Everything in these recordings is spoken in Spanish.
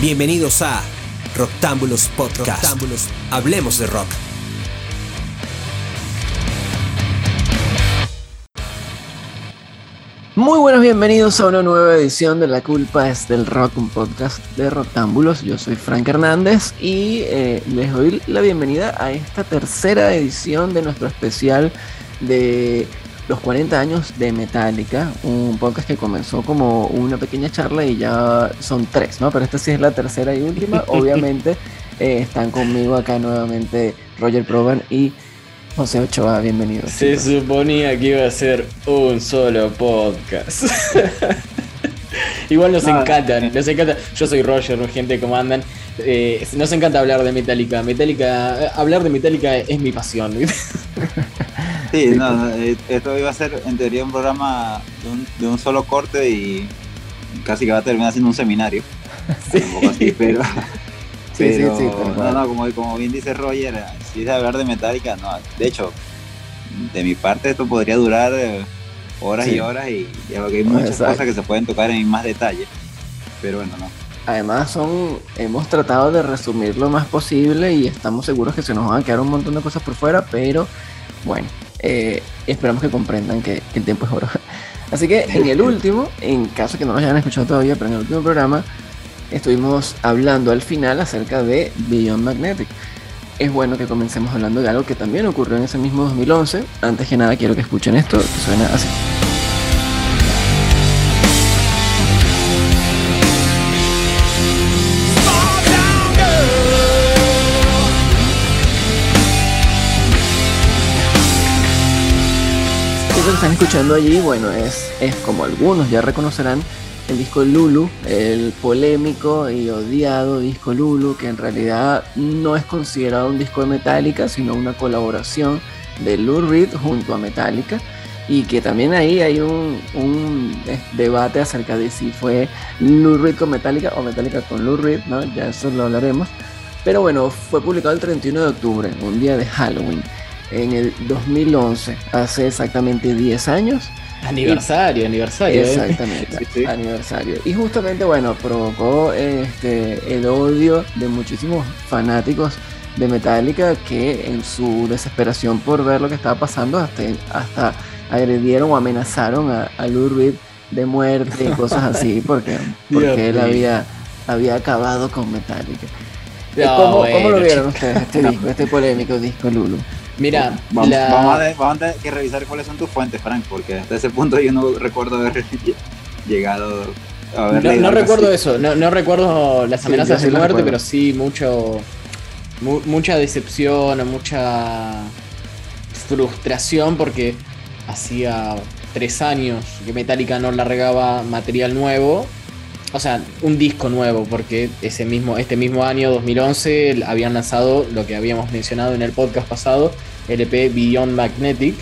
Bienvenidos a Roctámbulos Podcast. Hablemos de rock. Muy buenos bienvenidos a una nueva edición de La culpa es del rock, un podcast de Roctámbulos. Yo soy Frank Hernández y eh, les doy la bienvenida a esta tercera edición de nuestro especial de los 40 años de Metallica, un podcast que comenzó como una pequeña charla y ya son tres, ¿no? Pero esta sí es la tercera y última. Obviamente eh, están conmigo acá nuevamente Roger Proban y José Ochoa, bienvenido. Se suponía que iba a ser un solo podcast. Igual nos encantan, nos encanta. Yo soy Roger, gente, ¿cómo andan? Eh, nos encanta hablar de Metallica. Metallica, hablar de Metallica es mi pasión. Sí, no, eh, esto iba a ser en teoría un programa de un, solo corte y casi que va a terminar siendo un seminario. Sí. Un poco así, pero. sí, sí, sí, no, no, como, como bien dice Roger, si es hablar de Metallica, no. De hecho, de mi parte esto podría durar eh, horas y horas y, ya hay muchas cosas que se pueden tocar en más detalle. Pero bueno, no. Además son, hemos tratado de resumir lo más posible y estamos seguros que se nos van a quedar un montón de cosas por fuera, pero bueno, eh, esperamos que comprendan que, el tiempo es oro. Así que en el último, en caso que no lo hayan escuchado todavía, pero en el último programa estuvimos hablando al final acerca de Beyond Magnetic. Es bueno que comencemos hablando de algo que también ocurrió en ese mismo 2011. Antes que nada quiero que escuchen esto, que suena así. Están escuchando allí, bueno, es, es como algunos ya reconocerán el disco Lulu, el polémico y odiado disco Lulu, que en realidad no es considerado un disco de Metallica, sino una colaboración de Lou Reed junto a Metallica. Y que también ahí hay un, debate acerca de si fue Lou Reed con Metallica o Metallica con Lou Reed, ¿no? Ya eso lo hablaremos. Pero bueno, fue publicado el 31 de octubre, un día de Halloween en el 2011, hace exactamente 10 años. Aniversario, aniversario. ¿eh? Exactamente, aniversario. Y justamente, bueno, provocó este, el odio de muchísimos fanáticos de Metallica que en su desesperación por ver lo que estaba pasando hasta, hasta agredieron o amenazaron a, a Lou Reed de muerte y cosas así porque, porque él había, había acabado con Metallica. ¿Cómo, lo vieron ustedes este disco, este polémico disco Lulu? Mira, vamos, a tener que revisar cuáles son tus fuentes, Frank, porque hasta ese punto yo no recuerdo haber llegado a ver. No, recuerdo eso, no, recuerdo las amenazas de muerte, pero sí mucho, mucha decepción, mucha frustración, porque hacía tres años que Metallica no largaba material nuevo o sea, un disco nuevo, porque ese mismo, este mismo año, 2011, habían lanzado lo que habíamos mencionado en el podcast pasado, LP Beyond Magnetic.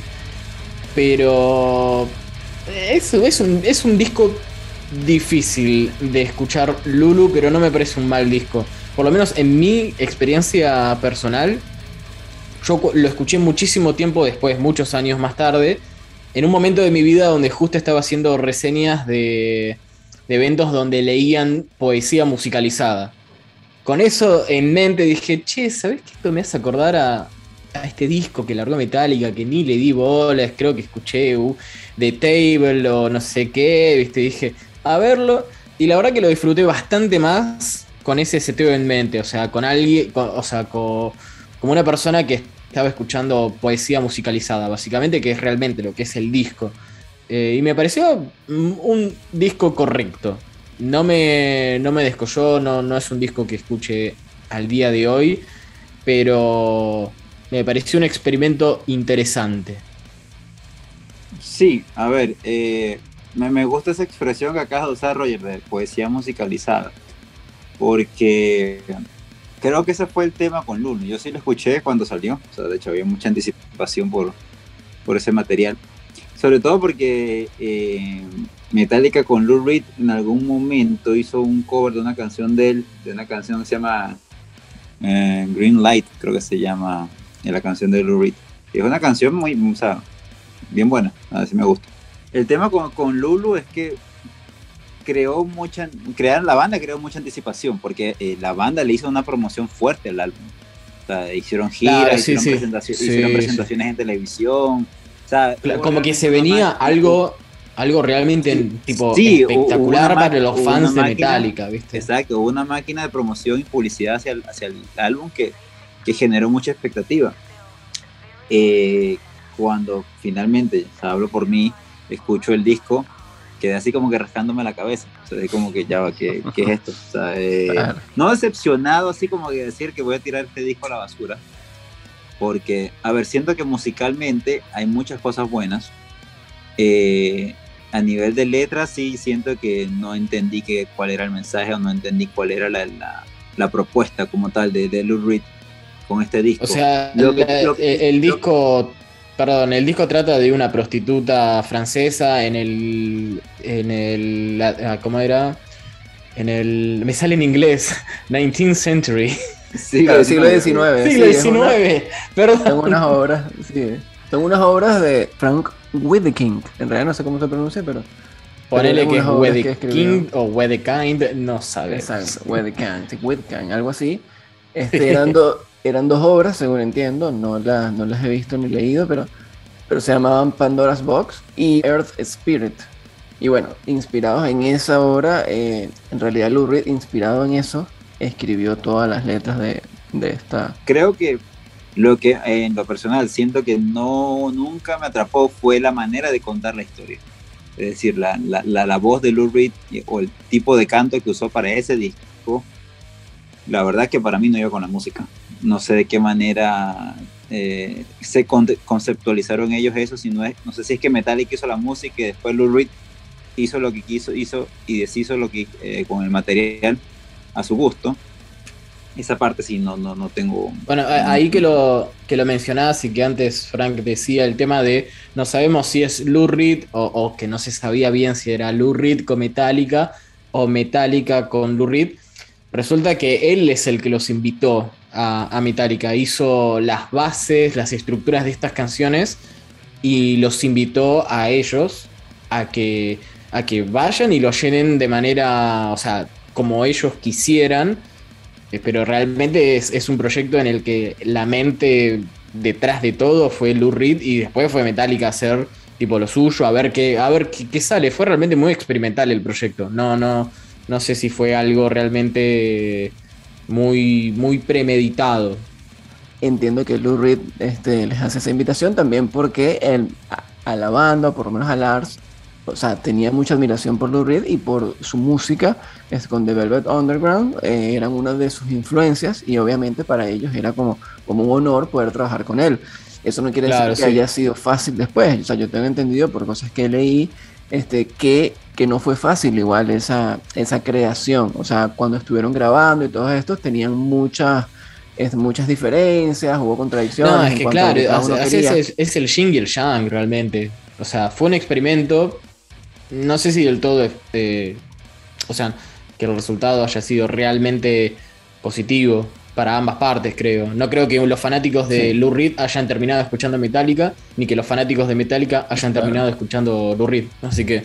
Pero es, un, es un disco difícil de escuchar Lulu, pero no me parece un mal disco. Por lo menos en mi experiencia personal, yo lo escuché muchísimo tiempo después, muchos años más tarde, en un momento de mi vida donde justo estaba haciendo reseñas de de eventos donde leían poesía musicalizada. Con eso en mente dije, che, ¿sabes qué esto me hace acordar a, este disco que largó Metallica, que ni le di bolas, creo que escuché uh, The Table o no sé qué, viste, dije, a verlo, y la verdad que lo disfruté bastante más con ese seteo en mente, o sea, con alguien, o sea, como una persona que estaba escuchando poesía musicalizada, básicamente, que es realmente lo que es el disco. Eh, y me pareció un disco correcto. No me, no me descolló, no, no es un disco que escuche al día de hoy, pero me pareció un experimento interesante. Sí, a ver, eh, me, gusta esa expresión que acabas de usar, Roger, de poesía musicalizada, porque creo que ese fue el tema con Luna. Yo sí lo escuché cuando salió, o sea, de hecho había mucha anticipación por, por ese material sobre todo porque eh, Metallica con Lou Reed en algún momento hizo un cover de una canción de él, de una canción que se llama eh, Green Light, creo que se llama la canción de Lou Reed. es una canción muy, o sea, bien buena, a ver si me gusta. El tema con, con Lulu es que creó mucha, crear la banda creó mucha anticipación, porque eh, la banda le hizo una promoción fuerte al álbum. O sea, hicieron giras, hicieron, presentaciones en televisión. Como que se venía algo algo realmente tipo espectacular para los fans de Metallica, ¿viste? Exacto, hubo una máquina de promoción y publicidad hacia el, hacia el álbum que, que, generó mucha expectativa. Eh, cuando finalmente, hablo por mí, escucho el disco, quedé así como que rascándome la cabeza. O sea, como que ya, ¿qué, ¿qué es esto? O sea, eh, No decepcionado, así como que decir que voy a tirar este disco a la basura. Porque, a ver, siento que musicalmente hay muchas cosas buenas. Eh, a nivel de letras sí siento que no entendí que, cuál era el mensaje o no entendí cuál era la, la, propuesta como tal de, de Lou Reed con este disco. O sea, el, disco, perdón, el disco trata de una prostituta francesa en el, en el, ah, ¿cómo era? En el, me sale en inglés, 19th century. Siglo, siglo XIX. Siglo XIX, perdón. Tengo unas obras, sí. Son unas obras de Frank Wedekind. En realidad no sé cómo se pronuncia, pero. Ponele que es Wedekind o Wedekind, no sabes. Exacto, Wedekind, Wedekind, algo así. Este, eran, eran dos obras, según entiendo, no, no las he visto ni leído, pero, pero se llamaban Pandora's Box y Earth Spirit. Y bueno, inspirados en esa obra, eh, en realidad Lou Reed, inspirado en eso, escribió todas las letras de, de esta. Creo que lo que en lo personal siento que no nunca me atrapó fue la manera de contar la historia. Es decir, la, la, la, voz de Lou Reed o el tipo de canto que usó para ese disco, la verdad que para mí no iba con la música. No sé de qué manera eh, se conceptualizaron ellos eso, si no, es, no sé si es que Metallica hizo la música y después Lou Reed hizo lo que quiso hizo y deshizo lo que eh, con el material a su gusto esa parte sí, no, no, no tengo. Bueno, ahí que lo, que lo mencionabas y que antes Frank decía el tema de no sabemos si es Lou Reed o, que no se sabía bien si era Lou Reed con Metallica o Metallica con Lou Reed. Resulta que él es el que los invitó a, a Metallica, hizo las bases, las estructuras de estas canciones y los invitó a ellos a que, a que vayan y lo llenen de manera, o sea, como ellos quisieran eh, pero realmente es, un proyecto en el que la mente detrás de todo fue Lou Reed y después fue Metallica a hacer tipo lo suyo, a ver qué, a ver qué, sale. Fue realmente muy experimental el proyecto. No, no, no sé si fue algo realmente muy, muy premeditado. Entiendo que Lou Reed este, les hace esa invitación también porque él, a la banda, por lo menos a Lars, o sea, tenía mucha admiración por Lou Reed y por su música es con The Velvet Underground, eh, eran una de sus influencias y obviamente para ellos era como, como un honor poder trabajar con él. Eso no quiere decir que haya sido fácil después, o sea, yo tengo entendido por cosas que leí este, que, que no fue fácil igual esa, esa creación, o sea, cuando estuvieron grabando y todo esto tenían muchas muchas diferencias, hubo contradicciones. No, es que claro, es, es, el Shingle yang realmente. O sea, fue un experimento no sé si del todo, este, o sea, que el resultado haya sido realmente positivo para ambas partes, creo. No creo que los fanáticos de Lou Reed hayan terminado escuchando Metallica, ni que los fanáticos de Metallica hayan terminado escuchando Lou Reed. Así que,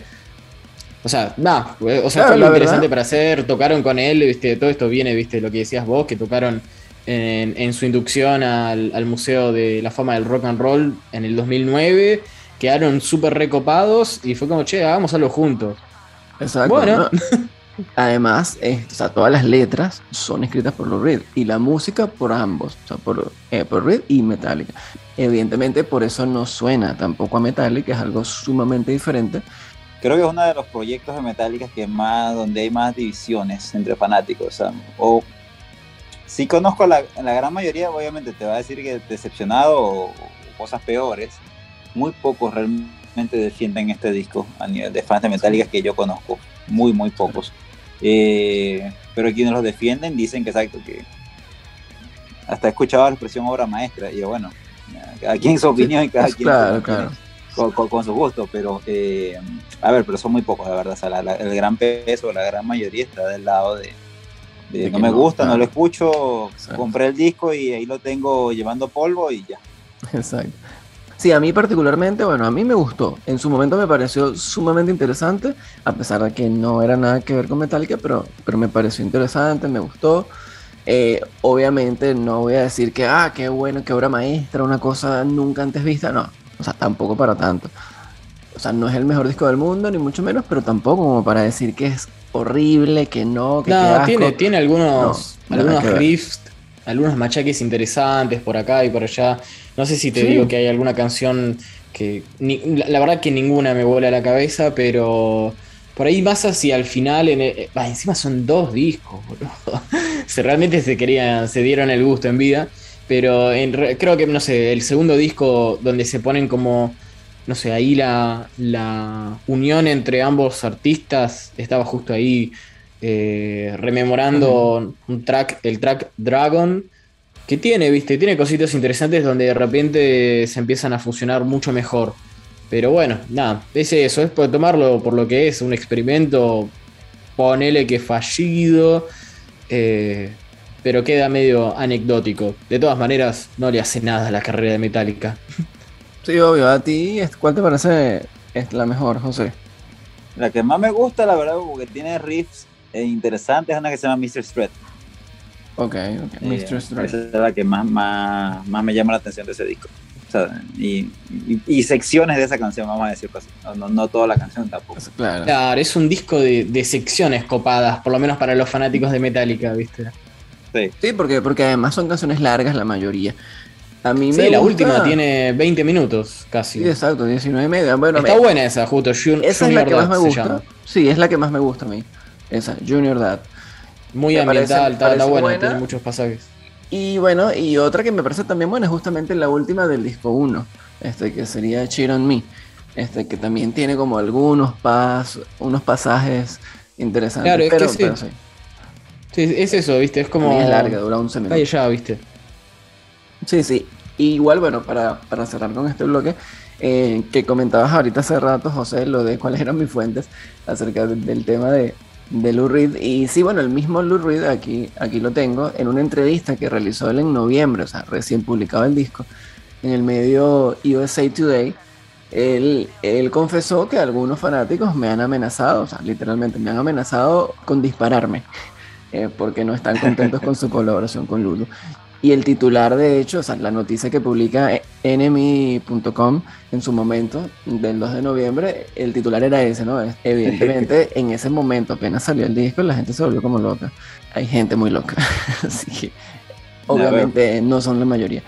o sea, nada, o sea, fue algo interesante para hacer, tocaron con él, viste, todo esto viene, viste, lo que decías vos, que tocaron en, su inducción al, al Museo de la Fama del Rock and Roll en el 2009 quedaron súper recopados y fue como, che, hagamos algo juntos. Exacto. Bueno. Además, eh, o sea, todas las letras son escritas por los Reed y la música por ambos, o sea, por, eh, por Reed y Metallica. Evidentemente, por eso no suena tampoco a Metallica, es algo sumamente diferente. Creo que es uno de los proyectos de Metallica que más, donde hay más divisiones entre fanáticos. O, sea, o si conozco la, la gran mayoría, obviamente te va a decir que decepcionado o cosas peores muy pocos realmente defienden este disco a nivel de fans de Metallica que yo conozco, muy, muy pocos. Eh, pero quienes los defienden dicen que exacto, que hasta he escuchado la expresión obra maestra, y bueno, cada quien su opinión y cada quien Con, su gusto, pero eh, a ver, pero son muy pocos, la verdad, el gran peso, la gran mayoría está del lado de, no me gusta, no lo escucho, compré el disco y ahí lo tengo llevando polvo y ya. Exacto. Sí, a mí particularmente, bueno, a mí me gustó. En su momento me pareció sumamente interesante, a pesar de que no era nada que ver con Metallica, pero, pero me pareció interesante, me gustó. Eh, obviamente no voy a decir que, ah, qué bueno, qué obra maestra, una cosa nunca antes vista, no. O sea, tampoco para tanto. O sea, no es el mejor disco del mundo, ni mucho menos, pero tampoco como para decir que es horrible, que no, que no, tiene, tiene algunos, algunos riffs, algunos machaques interesantes por acá y por allá. No sé si te digo que hay alguna canción que. la, verdad que ninguna me vuela a la cabeza, pero. Por ahí más hacia el final, en encima son dos discos, boludo. se, realmente se querían, se dieron el gusto en vida. Pero creo que, no sé, el segundo disco donde se ponen como no sé, ahí la, la, unión entre ambos artistas estaba justo ahí eh, rememorando un track, el track Dragon, que tiene, viste, tiene cositas interesantes donde de repente se empiezan a fusionar mucho mejor. Pero bueno, nada, es eso, es por tomarlo por lo que es, un experimento, ponele que fallido, eh, pero queda medio anecdótico. De todas maneras, no le hace nada a la carrera de Metallica. Sí, obvio. ¿A ti cuál te parece es la mejor, José? La que más me gusta, la verdad, porque tiene riffs interesantes, es una que se llama Mr. Strat. Ok, ok, Mr. Strat. Esa es la que más, más, más me llama la atención de ese disco. O sea, y, y, secciones de esa canción, vamos a decir pues, no, no, toda la canción tampoco. Claro, claro es un disco de, de, secciones copadas, por lo menos para los fanáticos de Metallica, ¿viste? Sí, sí porque, porque además son canciones largas la mayoría. A mí sí, la última tiene 20 minutos casi. Sí, exacto, 19 y media. Bueno, Está buena esa, justo. esa es la que más me gusta. Sí, es la que más me gusta a mí. Esa, Junior Dad. Muy ambiental, está, buena, tiene muchos pasajes. Y bueno, y otra que me parece también buena es justamente la última del disco 1, este, que sería Cheer on Me. Este, que también tiene como algunos pas, unos pasajes interesantes. Claro, es pero, que sí. sí. es eso, viste, es como. Es larga, dura 11 minutos. Ahí ya, viste. Sí, sí. igual, bueno, para, cerrar con este bloque, eh, que comentabas ahorita hace rato, José, lo de cuáles eran mis fuentes acerca del tema de, de Lou Reed. Y sí, bueno, el mismo Lou Reed, aquí, aquí lo tengo, en una entrevista que realizó él en noviembre, o sea, recién publicado el disco, en el medio USA Today, él, él confesó que algunos fanáticos me han amenazado, o sea, literalmente me han amenazado con dispararme. Eh, porque no están contentos con su colaboración con Lulu. Y el titular, de hecho, o sea, la noticia que publica enemy.com en su momento, del 2 de noviembre, el titular era ese, ¿no? Evidentemente, en ese momento, apenas salió el disco, la gente se volvió como loca. Hay gente muy loca. Así que, obviamente, no son la mayoría.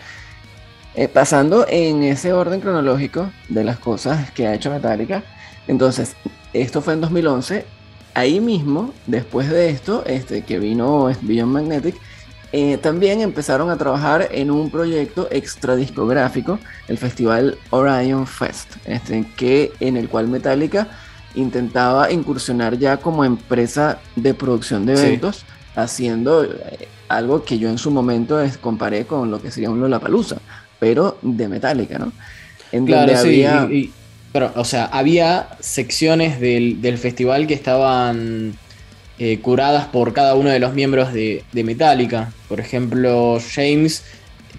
Eh, pasando en ese orden cronológico de las cosas que ha hecho Metallica, entonces, esto fue en 2011. Ahí mismo, después de esto, este, que vino Beyond Magnetic, eh, también empezaron a trabajar en un proyecto extra discográfico, el festival Orion Fest, este, que, en el cual Metallica intentaba incursionar ya como empresa de producción de eventos, haciendo eh, algo que yo en su momento comparé con lo que sería un Lollapalooza, pero de Metallica, ¿no? En claro, sí, había... pero, o sea, había secciones del, del festival que estaban eh, curadas por cada uno de los miembros de, Metallica. Por ejemplo, James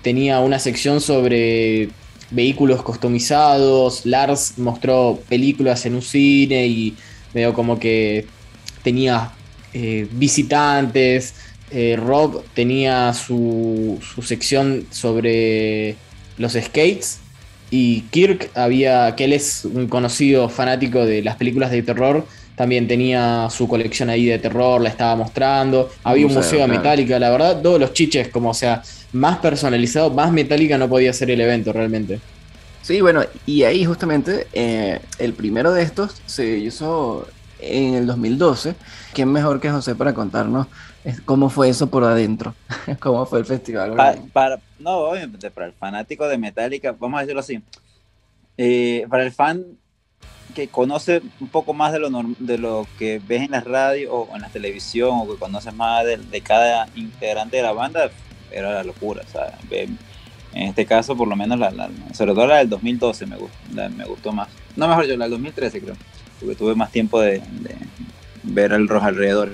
tenía una sección sobre vehículos customizados, Lars mostró películas en un cine y veo como que tenía eh, visitantes, eh, Rob tenía su, su, sección sobre los skates. Y Kirk había, que él es un conocido fanático de las películas de terror, también tenía su colección ahí de terror, la estaba mostrando. Había un museo, de Metallica, la verdad, todos los chiches, como o sea, más personalizado, más Metallica no podía ser el evento realmente. Sí, bueno, y ahí justamente eh, el primero de estos se hizo en el 2012. ¿Quién mejor que José para contarnos cómo fue eso por adentro? ¿Cómo fue el festival? Para, no, obviamente, para el fanático de Metallica, vamos a decirlo así. Eh, para el fan que conoce un poco más de lo, de lo que ves en la radio o en la televisión o que conoces más de, cada integrante de la banda, era la locura. En este caso, por lo menos, la, sobre todo la del 2012 me gustó, me gustó más. No, mejor yo, la del 2013 creo, porque tuve más tiempo de, ver el rojo alrededor.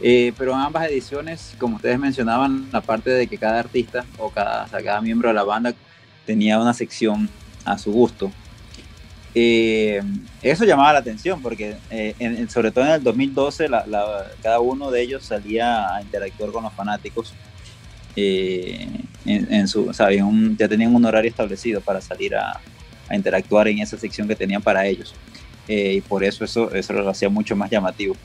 Eh, pero en ambas ediciones, como ustedes mencionaban, aparte de que cada artista o cada, cada miembro de la banda tenía una sección a su gusto. Eh, eso llamaba la atención porque eh, sobre todo en el 2012 cada uno de ellos salía a interactuar con los fanáticos. Eh, en, su, ya tenían un horario establecido para salir a, interactuar en esa sección que tenían para ellos. y por eso eso, eso lo hacía mucho más llamativo.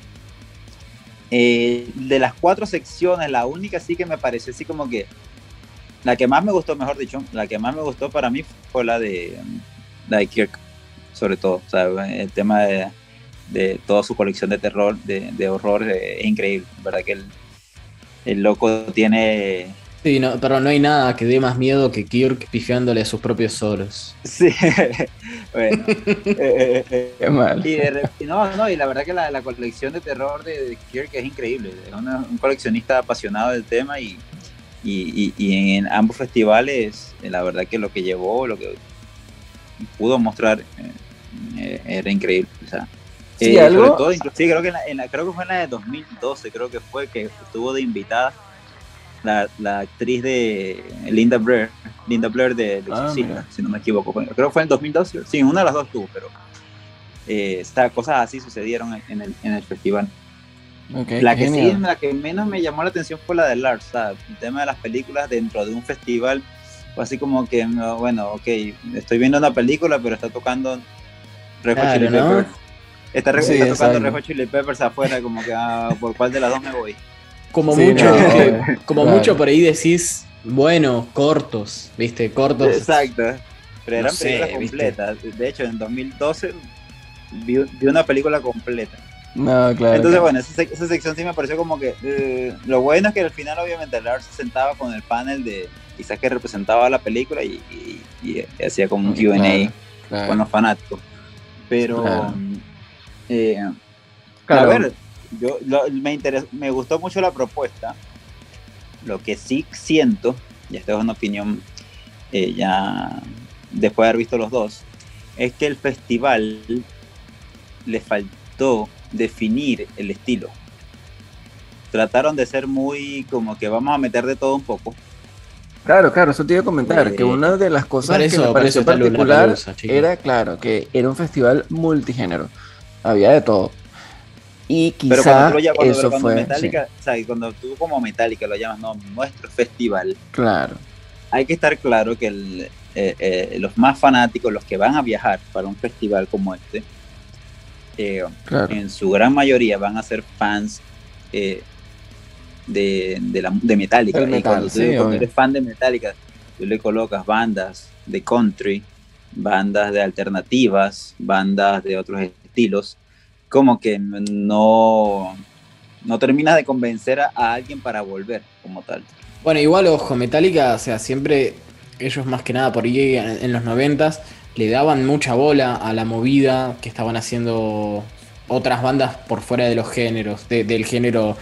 de las cuatro secciones, la única sí que me pareció así como que la que más me gustó, mejor dicho, la que más me gustó para mí fue la de, la de Kirk sobre todo. O sea, el tema de, toda su colección de terror, de, horror, eh, es increíble. ¿Verdad que el, el loco tiene Sí, no, pero no hay nada que dé más miedo que Kirk pifiándole a sus propios solos. Sí, bueno. Eh, eh, Qué mal. Y, no, no, y la verdad que la, colección de terror de, Kirk es increíble. Es un coleccionista apasionado del tema y, y, y, en ambos festivales, la verdad que lo que llevó, lo que pudo mostrar eh, era increíble. O sea, sí, eh, ¿algo? todo, sí, creo que, en la, creo que fue en la de 2012, creo que fue que estuvo de invitada la, la actriz de Linda Blair, Linda Blair de, ah, si no me equivoco. Creo que fue en 2012, sí, una de las dos tuvo, pero eh, cosas así sucedieron en el, en el festival. la que sí, la que menos me llamó la atención fue la de Lars, el tema de las películas dentro de un festival, fue así como que, bueno, ok, estoy viendo una película, pero está tocando Rejo Chili Peppers. Está, tocando Rejo Chili Peppers afuera, como que ah, por cuál de las dos me voy. Como mucho, como mucho por ahí decís, bueno, cortos, ¿viste? Cortos. Exacto. Pero eran películas completas. De hecho, en 2012 vi, una película completa. No, claro. Entonces, bueno, esa, sección sí me pareció como que. Eh, lo bueno es que al final, obviamente, Lars se sentaba con el panel de quizás que representaba la película y, hacía como un QA con los fanáticos. Pero, eh, a ver, yo me, me gustó mucho la propuesta. Lo que sí siento, y esta es una opinión eh, ya después de haber visto los dos, es que el festival le faltó definir el estilo. Trataron de ser muy como que vamos a meter de todo un poco Claro, claro, eso te iba a comentar, que una de las cosas que me pareció particular era, claro, que era un festival multigénero, había de todo. Y quizá eso fue... Metallica, o sea, cuando tú como Metallica lo llamas, no, nuestro festival. Claro. Hay que estar claro que el, eh, eh, los más fanáticos, los que van a viajar para un festival como este, eh, en su gran mayoría van a ser fans de, de, la, de Metallica. y cuando, eres fan de Metallica, tú le colocas bandas de country, bandas de alternativas, bandas de otros estilos, como que no, no terminas de convencer a, alguien para volver como tal. Bueno, igual, ojo, Metallica, o sea, siempre ellos más que nada por ahí en, los noventas le daban mucha bola a la movida que estaban haciendo otras bandas por fuera de los géneros, del género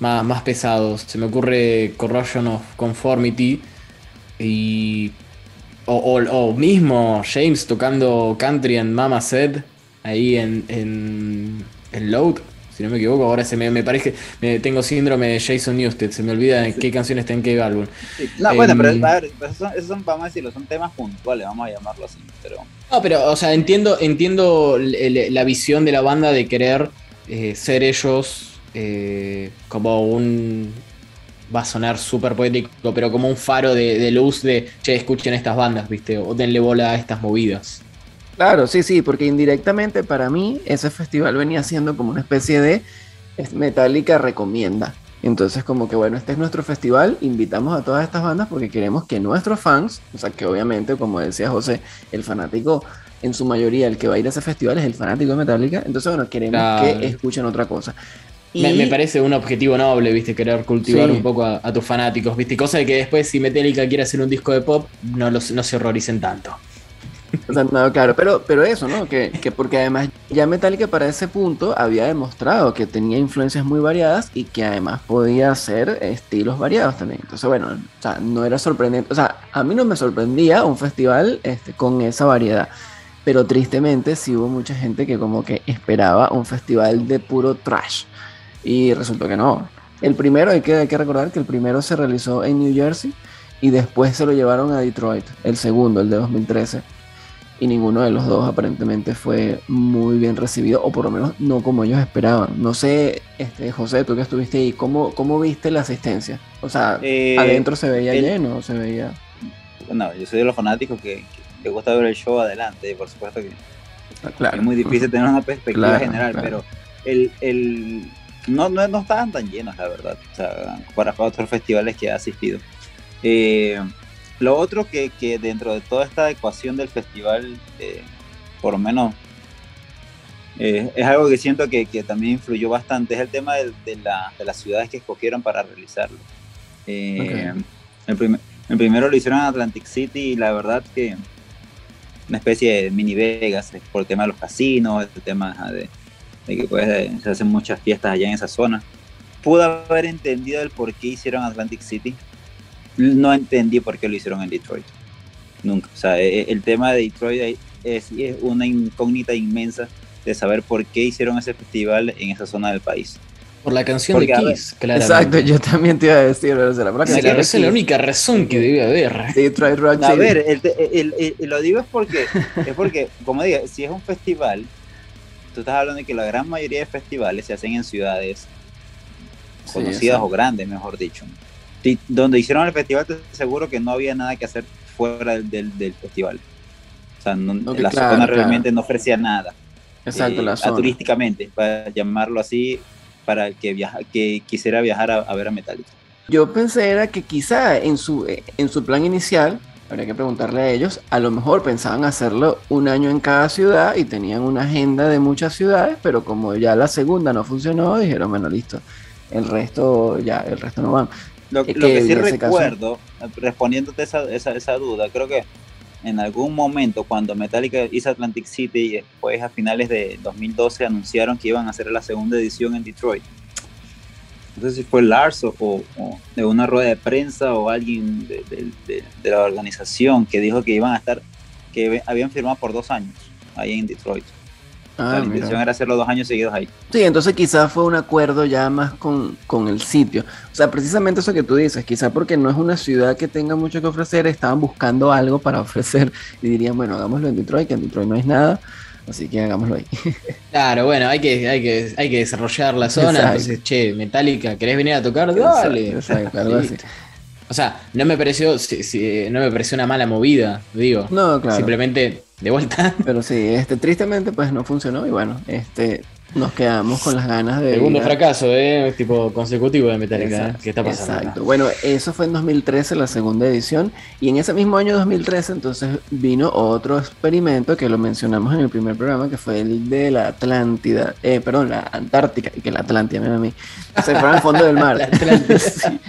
más, pesados. Se me ocurre Corrosion of Conformity y. O, mismo James tocando Country and Mama Said ahí en, en, en Load, si no me equivoco. Ahora se me, me parece que tengo síndrome de Jason Newsted, se me olvida en qué canción está en qué álbum. No, bueno, pero em, a ver, esos son, son, vamos a decirlo, son temas puntuales, vamos a llamarlo así. Pero... No, pero, o sea, entiendo, entiendo la visión de la banda de querer eh, ser ellos eh, como un. Va a sonar súper poético, pero como un faro de, luz de, che, escuchen estas bandas, ¿viste? O denle bola a estas movidas. Claro, sí, sí, porque indirectamente para mí ese festival venía siendo como una especie de Metallica recomienda. Entonces como que bueno, este es nuestro festival, invitamos a todas estas bandas porque queremos que nuestros fans, o sea que obviamente como decía José, el fanático en su mayoría el que va a ir a ese festival es el fanático de Metallica, entonces bueno, queremos que escuchen otra cosa. Me, parece un objetivo noble, viste, querer cultivar un poco a, tus fanáticos, viste, cosa de que después si Metallica quiere hacer un disco de pop, no, no se horroricen tanto. no, claro, pero, pero eso, ¿no? Que, porque además ya Metallica para ese punto había demostrado que tenía influencias muy variadas y que además podía hacer estilos variados también. Entonces, bueno, o sea, no era sorprendente. O sea, a mí no me sorprendía un festival este, con esa variedad. Pero tristemente sí hubo mucha gente que como que esperaba un festival de puro trash. Y resultó que no. El primero, hay que, hay que recordar que el primero se realizó en New Jersey y después se lo llevaron a Detroit, el segundo, el de 2013. y ninguno de los dos aparentemente fue muy bien recibido, o por lo menos no como ellos esperaban. No sé, este, José, tú que estuviste ahí, ¿cómo, cómo viste la asistencia? O sea, Eh, adentro se veía el- lleno, se veía... No, yo soy de los fanáticos que, que gusta ver el show adelante, por supuesto que ah, Claro, es muy difícil tener una perspectiva Claro, general, claro. pero el, el no, no, no estaban tan llenos, la verdad, o sea, para otros festivales que he asistido. Eh, lo otro que, que dentro de toda esta ecuación del festival, eh, por lo menos eh, es algo que siento que, que también influyó bastante, es el tema del- de, la- de las ciudades que escogieron para realizarlo. Eh, el, prim- el primero lo hicieron en Atlantic City y la verdad que una especie de mini Vegas eh, por el tema de los casinos, el tema de, de que pues, eh, se hacen muchas fiestas allá en esa zona. Pude haber entendido el por qué hicieron Atlantic City. No entendí por qué lo hicieron en Detroit. Nunca. O sea, eh, el tema de Detroit es, es una incógnita inmensa de saber por qué hicieron ese festival en esa zona del país. Por la canción Porque, a de ver, Kiss, claramente. Exacto, yo también te iba a decir, pero será por la canción esa es la única razón que debe haber. Detroit Rock A City. ver, el, el- el- el- lo digo es porque, es porque, como digo, si es un festival, tú estás hablando de que la gran mayoría de festivales se hacen en ciudades Sí, conocidas o grandes, mejor dicho. Donde hicieron el festival, te aseguro que no había nada que hacer fuera del, del- del festival. O sea, no- la claro, zona claro. realmente no ofrecía nada. Exacto, eh, la zona. turísticamente, para llamarlo así, para el que, viaja, que quisiera viajar a, a ver a Metallica. Yo pensé era que quizá en su, en su plan inicial, habría que preguntarle a ellos, a lo mejor pensaban hacerlo un año en cada ciudad y tenían una agenda de muchas ciudades, pero como ya la segunda no funcionó, dijeron, bueno, listo, el resto ya, el resto no van. Lo, lo que que sí ese caso- recuerdo, respondiéndote esa, esa, esa duda, creo que en algún momento cuando Metallica hizo Atlantic City y después a finales de 2012 anunciaron que iban a hacer la segunda edición en Detroit. No sé si fue Lars o, o- o de una rueda de prensa o alguien de, de- de- de la organización que dijo que iban a estar, que habían firmado por dos años ahí en Detroit. Ah, la mira. intención era hacerlo dos años seguidos ahí. Sí, entonces quizás fue un acuerdo ya más con, con el sitio. O sea, precisamente eso que tú dices, quizás porque no es una ciudad que tenga mucho que ofrecer, estaban buscando algo para ofrecer y dirían, bueno, hagámoslo en Detroit, que en Detroit no hay nada, así que hagámoslo ahí. Claro, bueno, hay que, hay que, hay que desarrollar la zona. Exacto. Entonces, che, Metallica, ¿querés venir a tocar? Dale. Exacto, algo así. O sea, no me pareció, no me pareció una mala movida, digo. No, claro. Simplemente, de vuelta, Pero sí, este, tristemente pues no funcionó y bueno, este, nos quedamos con las ganas de... segundo ir a- fracaso, ¿eh? Tipo consecutivo de Metallica, ¿eh? Exacto, ¿Qué está pasando? Exacto. Bueno, eso fue en 2013, la segunda edición, y en ese mismo año 2013 entonces vino otro experimento que lo mencionamos en el primer programa, que fue el de la Atlántida, eh, perdón, la Antártica, y que la Atlántida, mira a mí, se fueron al fondo del mar. La Atlántida. Sí.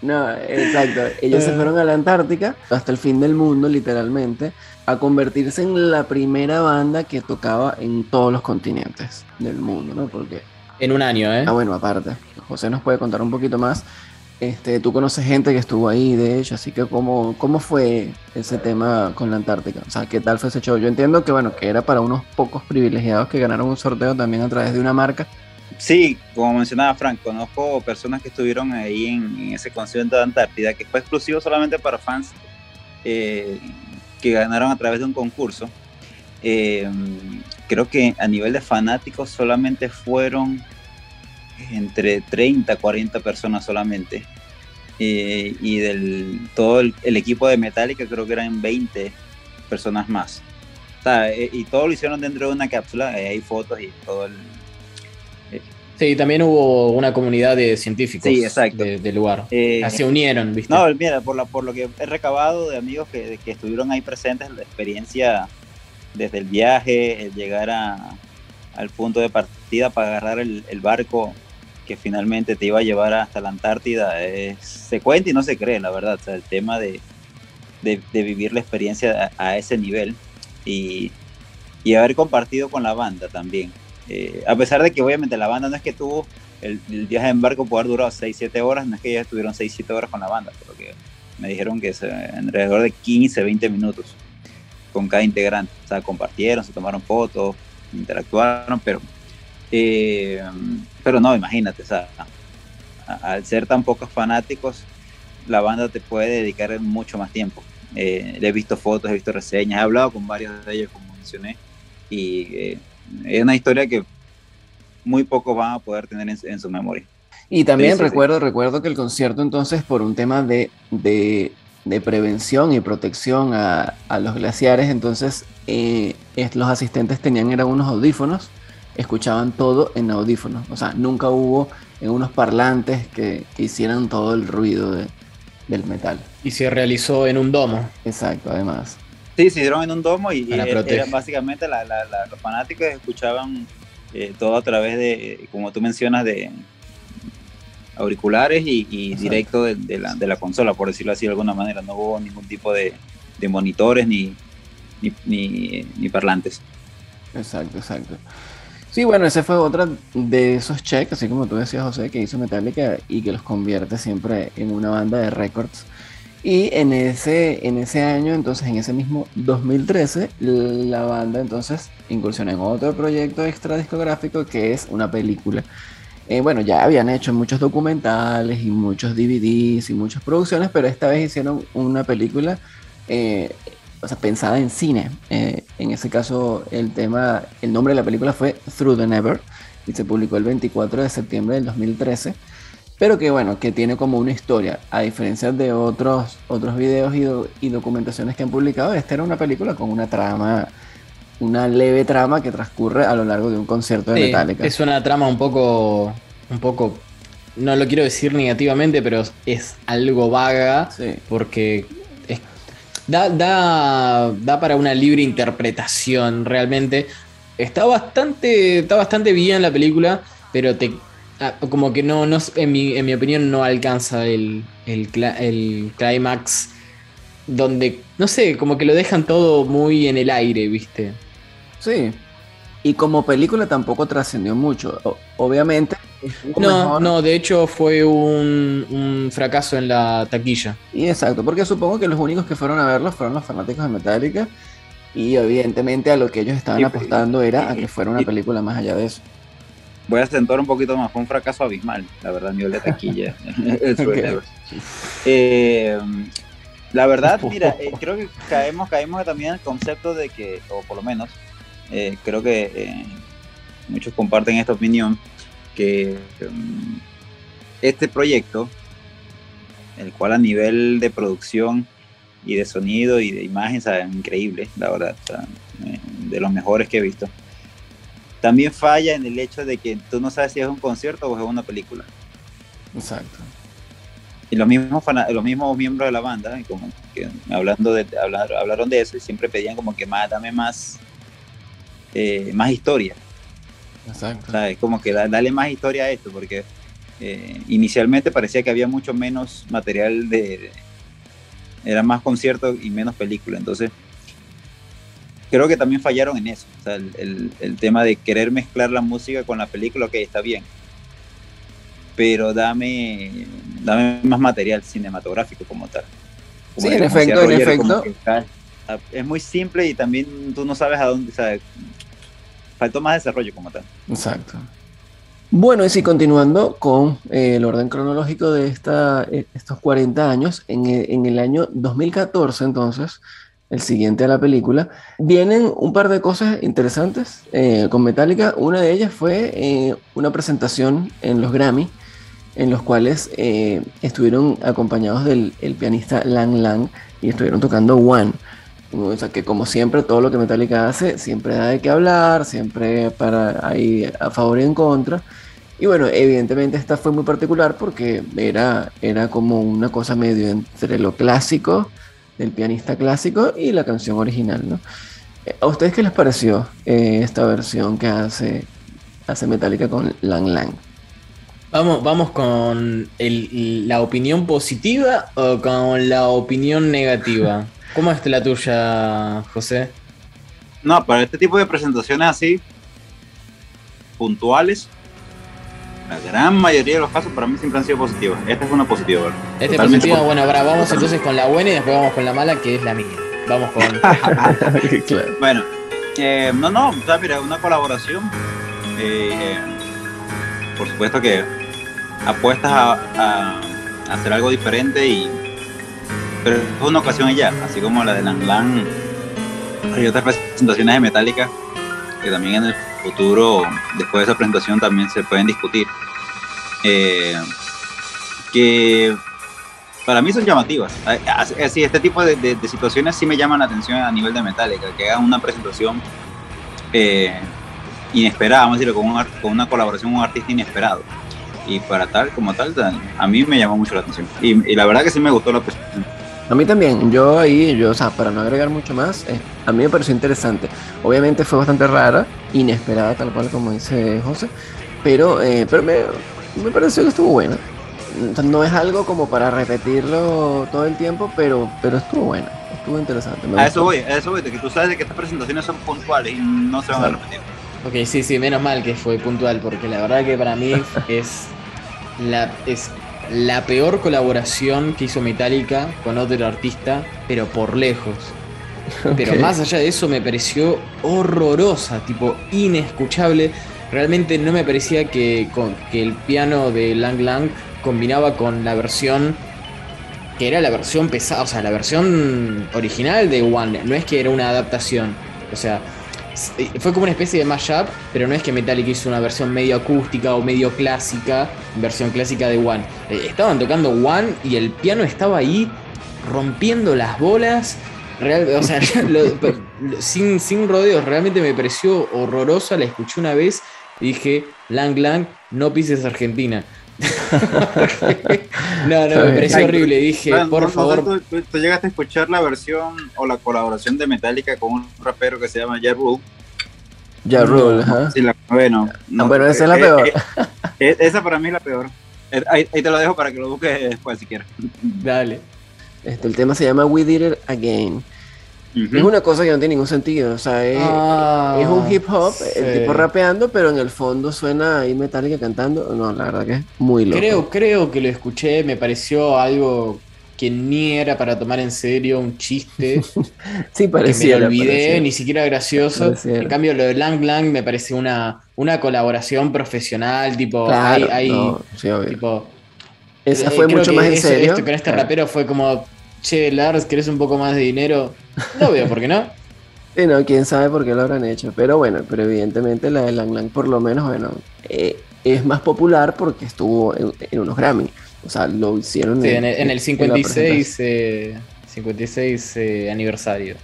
No, exacto. Ellos se fueron a la Antártica, hasta el fin del mundo, literalmente, a convertirse en la primera banda que tocaba en todos los continentes del mundo, ¿no? Porque En un año, ¿eh? Ah, bueno, aparte, José nos puede contar un poquito más. Este, tú conoces gente que estuvo ahí, de hecho, así que ¿cómo, cómo fue ese tema con la Antártica? O sea, ¿qué tal fue ese show? Yo entiendo que, bueno, que era para unos pocos privilegiados que ganaron un sorteo también a través de una marca. Sí, como mencionaba Frank, conozco personas que estuvieron ahí en, en ese concierto de Antártida, que fue exclusivo solamente para fans eh, que ganaron a través de un concurso. Eh, creo que a nivel de fanáticos solamente fueron entre 30, 40 personas solamente. Eh, y del todo el, equipo de Metallica creo que eran 20 personas más. Eh, y todo lo hicieron dentro de una cápsula, hay fotos y todo el, Sí, también hubo una comunidad de científicos Sí, exacto. de- del lugar. Eh, Ah, Se unieron, ¿viste? No, mira, por, la, por lo que he recabado de amigos que, que estuvieron ahí presentes, la experiencia desde el viaje, el llegar a, al punto de partida para agarrar el, el barco que finalmente te iba a llevar hasta la Antártida, es- se cuenta y no se cree, la verdad. O sea, el tema de, de, de vivir la experiencia a, a ese nivel y, y haber compartido con la banda también. Eh, a pesar de que obviamente la banda no es que tuvo el, viaje en barco puede haber durado 6-7 horas, no es que ellos estuvieron 6-7 horas con la banda, pero que me dijeron que se, alrededor de 15-20 minutos con cada integrante. O sea, compartieron, se tomaron fotos, interactuaron, pero, eh, pero no, imagínate, o sea, al ser tan pocos fanáticos, la banda te puede dedicar mucho más tiempo. eh, he visto fotos, he visto reseñas, he hablado con varios de ellos, como mencioné, y eh, es una historia que muy pocos van a poder tener en, su memoria. Y también recuerdo, recuerdo que el concierto entonces por un tema de, de, prevención y protección a, a los glaciares, entonces eh, los asistentes tenían eran unos audífonos, escuchaban todo en audífonos, o sea, nunca hubo en unos parlantes que, que hicieran todo el ruido de, del metal. Y se realizó en un domo. Exacto, además. Sí, se hicieron en un domo y, básicamente los fanáticos escuchaban eh, todo a través de, como tú mencionas, de auriculares y, directo de, la, consola, por decirlo así de alguna manera. No hubo ningún tipo de, monitores ni, ni, parlantes. Exacto, exacto. Sí, bueno, ese fue otro de esos checks, así como tú decías, José, que hizo Metallica y que los convierte siempre en una banda de récords. Y en ese, en ese año, entonces, en ese mismo 2013, la banda entonces incursiona en otro proyecto extra discográfico que es una película. Eh, bueno, ya habían hecho muchos documentales y muchos DVDs y muchas producciones, pero esta vez hicieron una película eh, o sea, pensada en cine. Eh, en ese caso, el tema, el nombre de la película fue Through the Never y se publicó el 24 de septiembre del 2013. Pero que bueno, que tiene como una historia, a diferencia de otros, otros videos y, documentaciones que han publicado, esta era una película con una trama, una leve trama que transcurre a lo largo de un concierto de Metallica. Es una trama un poco, un poco, no lo quiero decir negativamente, pero es algo vaga, porque da, da, da para una libre interpretación realmente. Está bastante, está bastante bien la película, pero te, ah, como que no, no en, mi, en mi opinión no alcanza el, el, el clímax donde, no sé, como que lo dejan todo muy en el aire, ¿viste? Sí. Y como película tampoco trascendió mucho. obviamente no, no, de hecho fue un, fracaso en la taquilla. Y exacto, porque supongo que los únicos que fueron a verlo fueron los fanáticos de Metallica. Y evidentemente a lo que ellos estaban apostando era a que fuera una película más allá de eso. Voy a acentuar un poquito más, fue un fracaso abismal, la verdad, nivel de taquilla. Eh, la verdad, mira, eh, creo que caemos, caemos también en el concepto de que, o por lo menos, eh, creo que muchos comparten esta opinión, que em, este proyecto, el cual a nivel de producción y de sonido y de imagen, es increíble, la verdad, de los mejores que he visto. También falla en el hecho de que tú no sabes si es un concierto o es una película. Exacto. Y los mismos, los mismos miembros de la banda, como que hablando de, hablaron de eso y siempre pedían como que más, dame más, eh, más historia. Exacto. Como que dale más historia a esto, porque eh, inicialmente parecía que había mucho menos material de, Era más concierto y menos película. Entonces, creo que también fallaron en eso. el, tema de querer mezclar la música con la película, ok, está bien. Pero dame, dame más material cinematográfico como tal. sí, en efecto, en efecto. es muy simple y también tú no sabes a dónde, faltó más desarrollo como tal. Exacto. Bueno, y si continuando con eh, el orden cronológico de esta, eh, estos 40 años, en, en, el año 2014 entonces, el siguiente a la película, vienen un par de cosas interesantes con Metallica. Una de ellas fue una presentación en los Grammy, en los cuales estuvieron acompañados del el pianista Lang Lang y estuvieron tocando One. O sea, que como siempre, todo lo que Metallica hace, siempre da de qué hablar, siempre para ahí a favor y en contra. Y bueno, evidentemente esta fue muy particular porque era, era como una cosa medio entre lo clásico, del pianista clásico, y la canción original, ¿no? Eh, ¿A ustedes qué les pareció eh, esta versión que hace, hace Metallica con Lang Lang? Vamos, vamos con la opinión positiva o con la opinión negativa. ¿Cómo es la tuya, José? No, para este tipo de presentaciones así, puntuales, la gran mayoría de los casos para mí siempre han sido positivos. Esta es una positiva, ¿verdad? Esta es positiva, bueno, ahora vamos entonces con la buena y después vamos con la mala, que es la mía. Vamos con. Bueno, eh, no, no, o sea, mira, una colaboración. Eh, por supuesto que apuestas a hacer algo diferente y pero es una ocasión y ya, así como la de Lang Lang. Hay otras presentaciones de Metallica que también en el futuro, después de esa presentación, también se pueden discutir. Eh, que para mí son llamativas. Así, este tipo de, de, situaciones sí me llaman la atención a nivel de Metallica, que hagan una presentación eh, inesperada, vamos a decirlo, con, con una colaboración con un artista inesperado. Y para tal, como tal, a mí me llamó mucho la atención. Y, y la verdad que sí me gustó la presentación. A mí también, yo ahí, yo, o sea, para no agregar mucho más, eh, a mí me pareció interesante. Obviamente fue bastante rara, inesperada, tal cual como dice José, pero, eh, pero me, me pareció que estuvo buena. No es algo como para repetirlo todo el tiempo, pero, pero estuvo buena, estuvo interesante. a eso voy, a eso voy, de que tú sabes de que estas presentaciones son puntuales y no se van a repetir. Ok, sí, sí, menos mal que fue puntual, porque la verdad que para mí es la, es la peor colaboración que hizo Metallica con otro artista, pero por lejos. Pero más allá de eso me pareció horrorosa, tipo inescuchable. Realmente no me parecía que, que el piano de Lang Lang combinaba con la versión que era la versión pesada, o sea, la versión original de One. No es que era una adaptación. O sea, fue como una especie de mashup, pero no es que Metallica hizo una versión medio acústica o medio clásica, versión clásica de One. Eh, estaban tocando One y el piano estaba ahí rompiendo las bolas. Real, o sea, sin, sin rodeos, realmente me pareció horrorosa, la escuché una vez y dije, Lang Lang, no pises Argentina. No, no, me pareció horrible. Dije, por favor. tú, llegaste a escuchar la versión o la colaboración de Metallica con un rapero que se llama Ja Rule. Ja Rule, ajá. Sí, la, bueno, no, pero esa es la eh, peor. Eh, eh, esa para mí es la peor. Ahí, te lo dejo para que lo busques después si quieres. Dale. Este, el tema se llama We Did It Again. Es una cosa que no tiene ningún sentido. O sea, es, ah, un hip hop, el tipo rapeando, pero en el fondo suena ahí Metallica cantando. No, la verdad que es muy loco. Creo, creo que lo escuché, me pareció algo que ni era para tomar en serio un chiste. sí, parecía. Que me olvidé, ni siquiera gracioso. En cambio, lo de Lang Lang me parece una, una colaboración profesional, tipo. hay, tipo, Esa fue mucho más en serio. con este rapero fue como che, Lars, ¿querés un poco más de dinero? No veo, ¿por qué no? Sí, no, quién sabe por qué lo habrán hecho. Pero bueno, pero evidentemente la de Lang Lang por lo menos, bueno, eh, es más popular porque estuvo en, unos Grammy. O sea, lo hicieron en, el, 56, 56 eh, eh, aniversario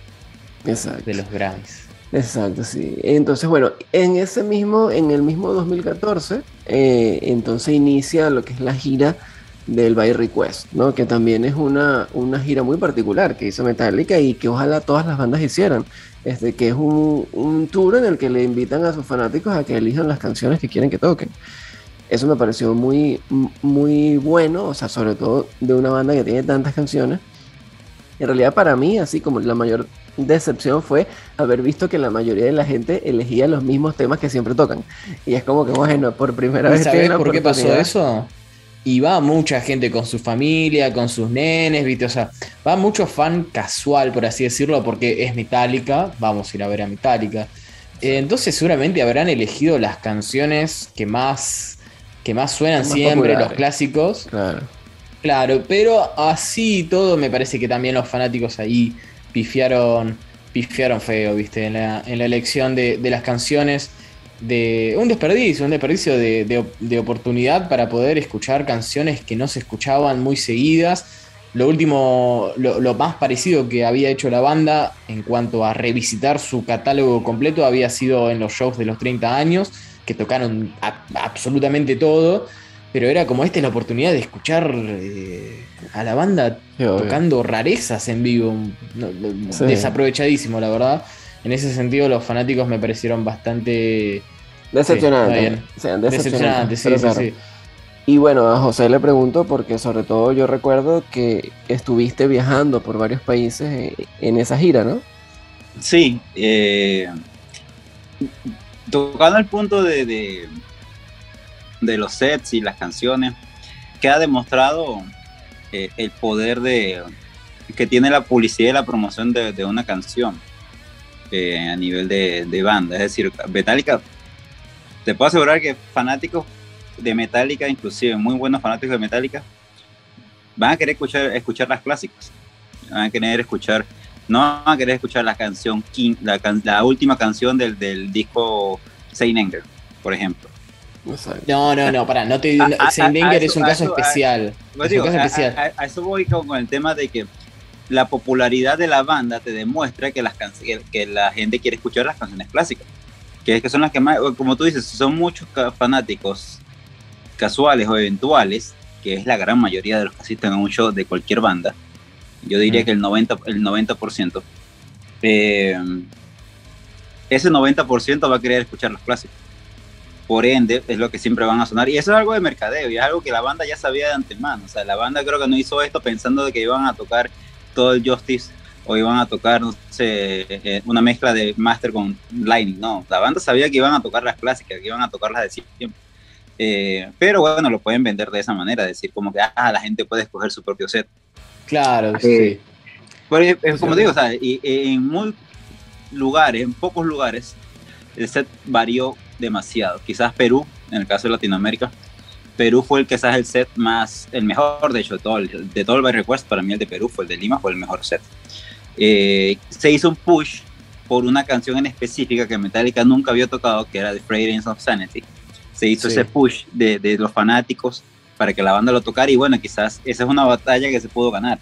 de los Grammys. Exacto, sí. Entonces, bueno, en ese mismo, en el mismo 2014, entonces inicia lo que es la gira del By Request, ¿no? Que también es una, una gira muy particular que hizo Metallica y que ojalá todas las bandas hicieran. Este, que es un, un, tour en el que le invitan a sus fanáticos a que elijan las canciones que quieren que toquen. Eso me pareció muy, muy bueno, o sea, sobre todo de una banda que tiene tantas canciones. En realidad para mí, así como la mayor decepción fue haber visto que la mayoría de la gente elegía los mismos temas que siempre tocan. Y es como que, bueno, por primera vez... ¿Sabes por qué pasó eso? Y va mucha gente con su familia, con sus nenes, ¿viste? O sea, va mucho fan casual, por así decirlo, porque es Metallica, vamos a ir a ver a Metallica. Eh, entonces seguramente habrán elegido las canciones que más, que más suenan siempre, los clásicos. Claro. Claro, pero así todo me parece que también los fanáticos ahí pifiaron, pifiaron feo, ¿viste? En la, en la elección de, de las canciones de un desperdicio, un desperdicio de, oportunidad para poder escuchar canciones que no se escuchaban muy seguidas. Lo último, lo, más parecido que había hecho la banda en cuanto a revisitar su catálogo completo había sido en los shows de los 30 años, que tocaron absolutamente todo, pero era como esta es la oportunidad de escuchar eh, a la banda tocando rarezas en vivo. Desaprovechadísimo, la verdad en ese sentido los fanáticos me parecieron bastante decepcionantes, sí, sí, sí. Y bueno, a José le pregunto porque sobre todo yo recuerdo que estuviste viajando por varios países en esa gira, ¿no? Sí, eh, tocando el punto de, de, los sets y las canciones, queda demostrado eh, el poder de que tiene la publicidad y la promoción de una canción a nivel de, banda. Es decir, Metallica, te puedo asegurar que fanáticos de Metallica, inclusive muy buenos fanáticos de Metallica, van a querer escuchar, escuchar las clásicas. van a querer escuchar, no van a querer escuchar la canción, King, la, la última canción del, del disco Saint Anger, por ejemplo. No, no, no, para, no te. Saint Anger es un caso especial. A, eso voy con el tema de que la popularidad de la banda te demuestra que, las que la gente quiere escuchar las canciones clásicas. Que, es que son las que más, como tú dices, son muchos fanáticos casuales o eventuales, que es la gran mayoría de los que asisten a un show de cualquier banda. Yo diría mm. que el 90%, el 90% eh, ese 90% va a querer escuchar los clásicos. Por ende, es lo que siempre van a sonar. Y eso es algo de mercadeo y es algo que la banda ya sabía de antemano. O sea, la banda creo que no hizo esto pensando de que iban a tocar todo el Justice o iban a tocar, no sé, eh, una mezcla de Master con Lightning. No, la banda sabía que iban a tocar las clásicas, que iban a tocar las de siempre. Eh, pero bueno, lo pueden vender de esa manera, decir como que ah, la gente puede escoger su propio set. Claro, eh, sí. es, como digo, o sea, y, en muchos lugares, en pocos lugares, el set varió demasiado. Quizás Perú, en el caso de Latinoamérica, Perú fue el que quizás el set más, el mejor, de hecho, de todo el, de todo el Request, para mí el de Perú fue el de Lima, fue el mejor set. Eh, se hizo un push por una canción en específica que Metallica nunca había tocado, que era The Fragrance of Sanity. Se hizo ese push de, de, los fanáticos para que la banda lo tocara y bueno, quizás esa es una batalla que se pudo ganar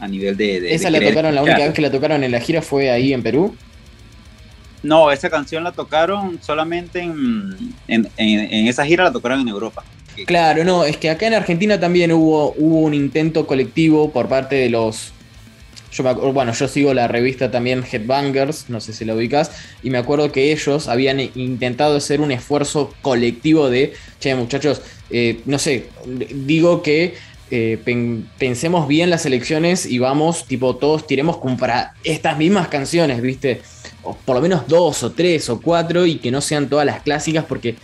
a nivel de... de ¿Esa la tocaron, la única vez que la tocaron en la gira fue ahí en Perú? No, esa canción la tocaron solamente en, en, en, esa gira, la tocaron en Europa. Claro, no, es que acá en Argentina también hubo, hubo un intento colectivo por parte de los yo bueno, yo sigo la revista también Headbangers, no sé si la ubicas, y me acuerdo que ellos habían intentado hacer un esfuerzo colectivo de, che muchachos, eh, no sé, digo que eh, pensemos bien las elecciones y vamos, tipo, todos tiremos como para estas mismas canciones, ¿viste? Por lo menos dos o tres o cuatro y que no sean todas las clásicas porque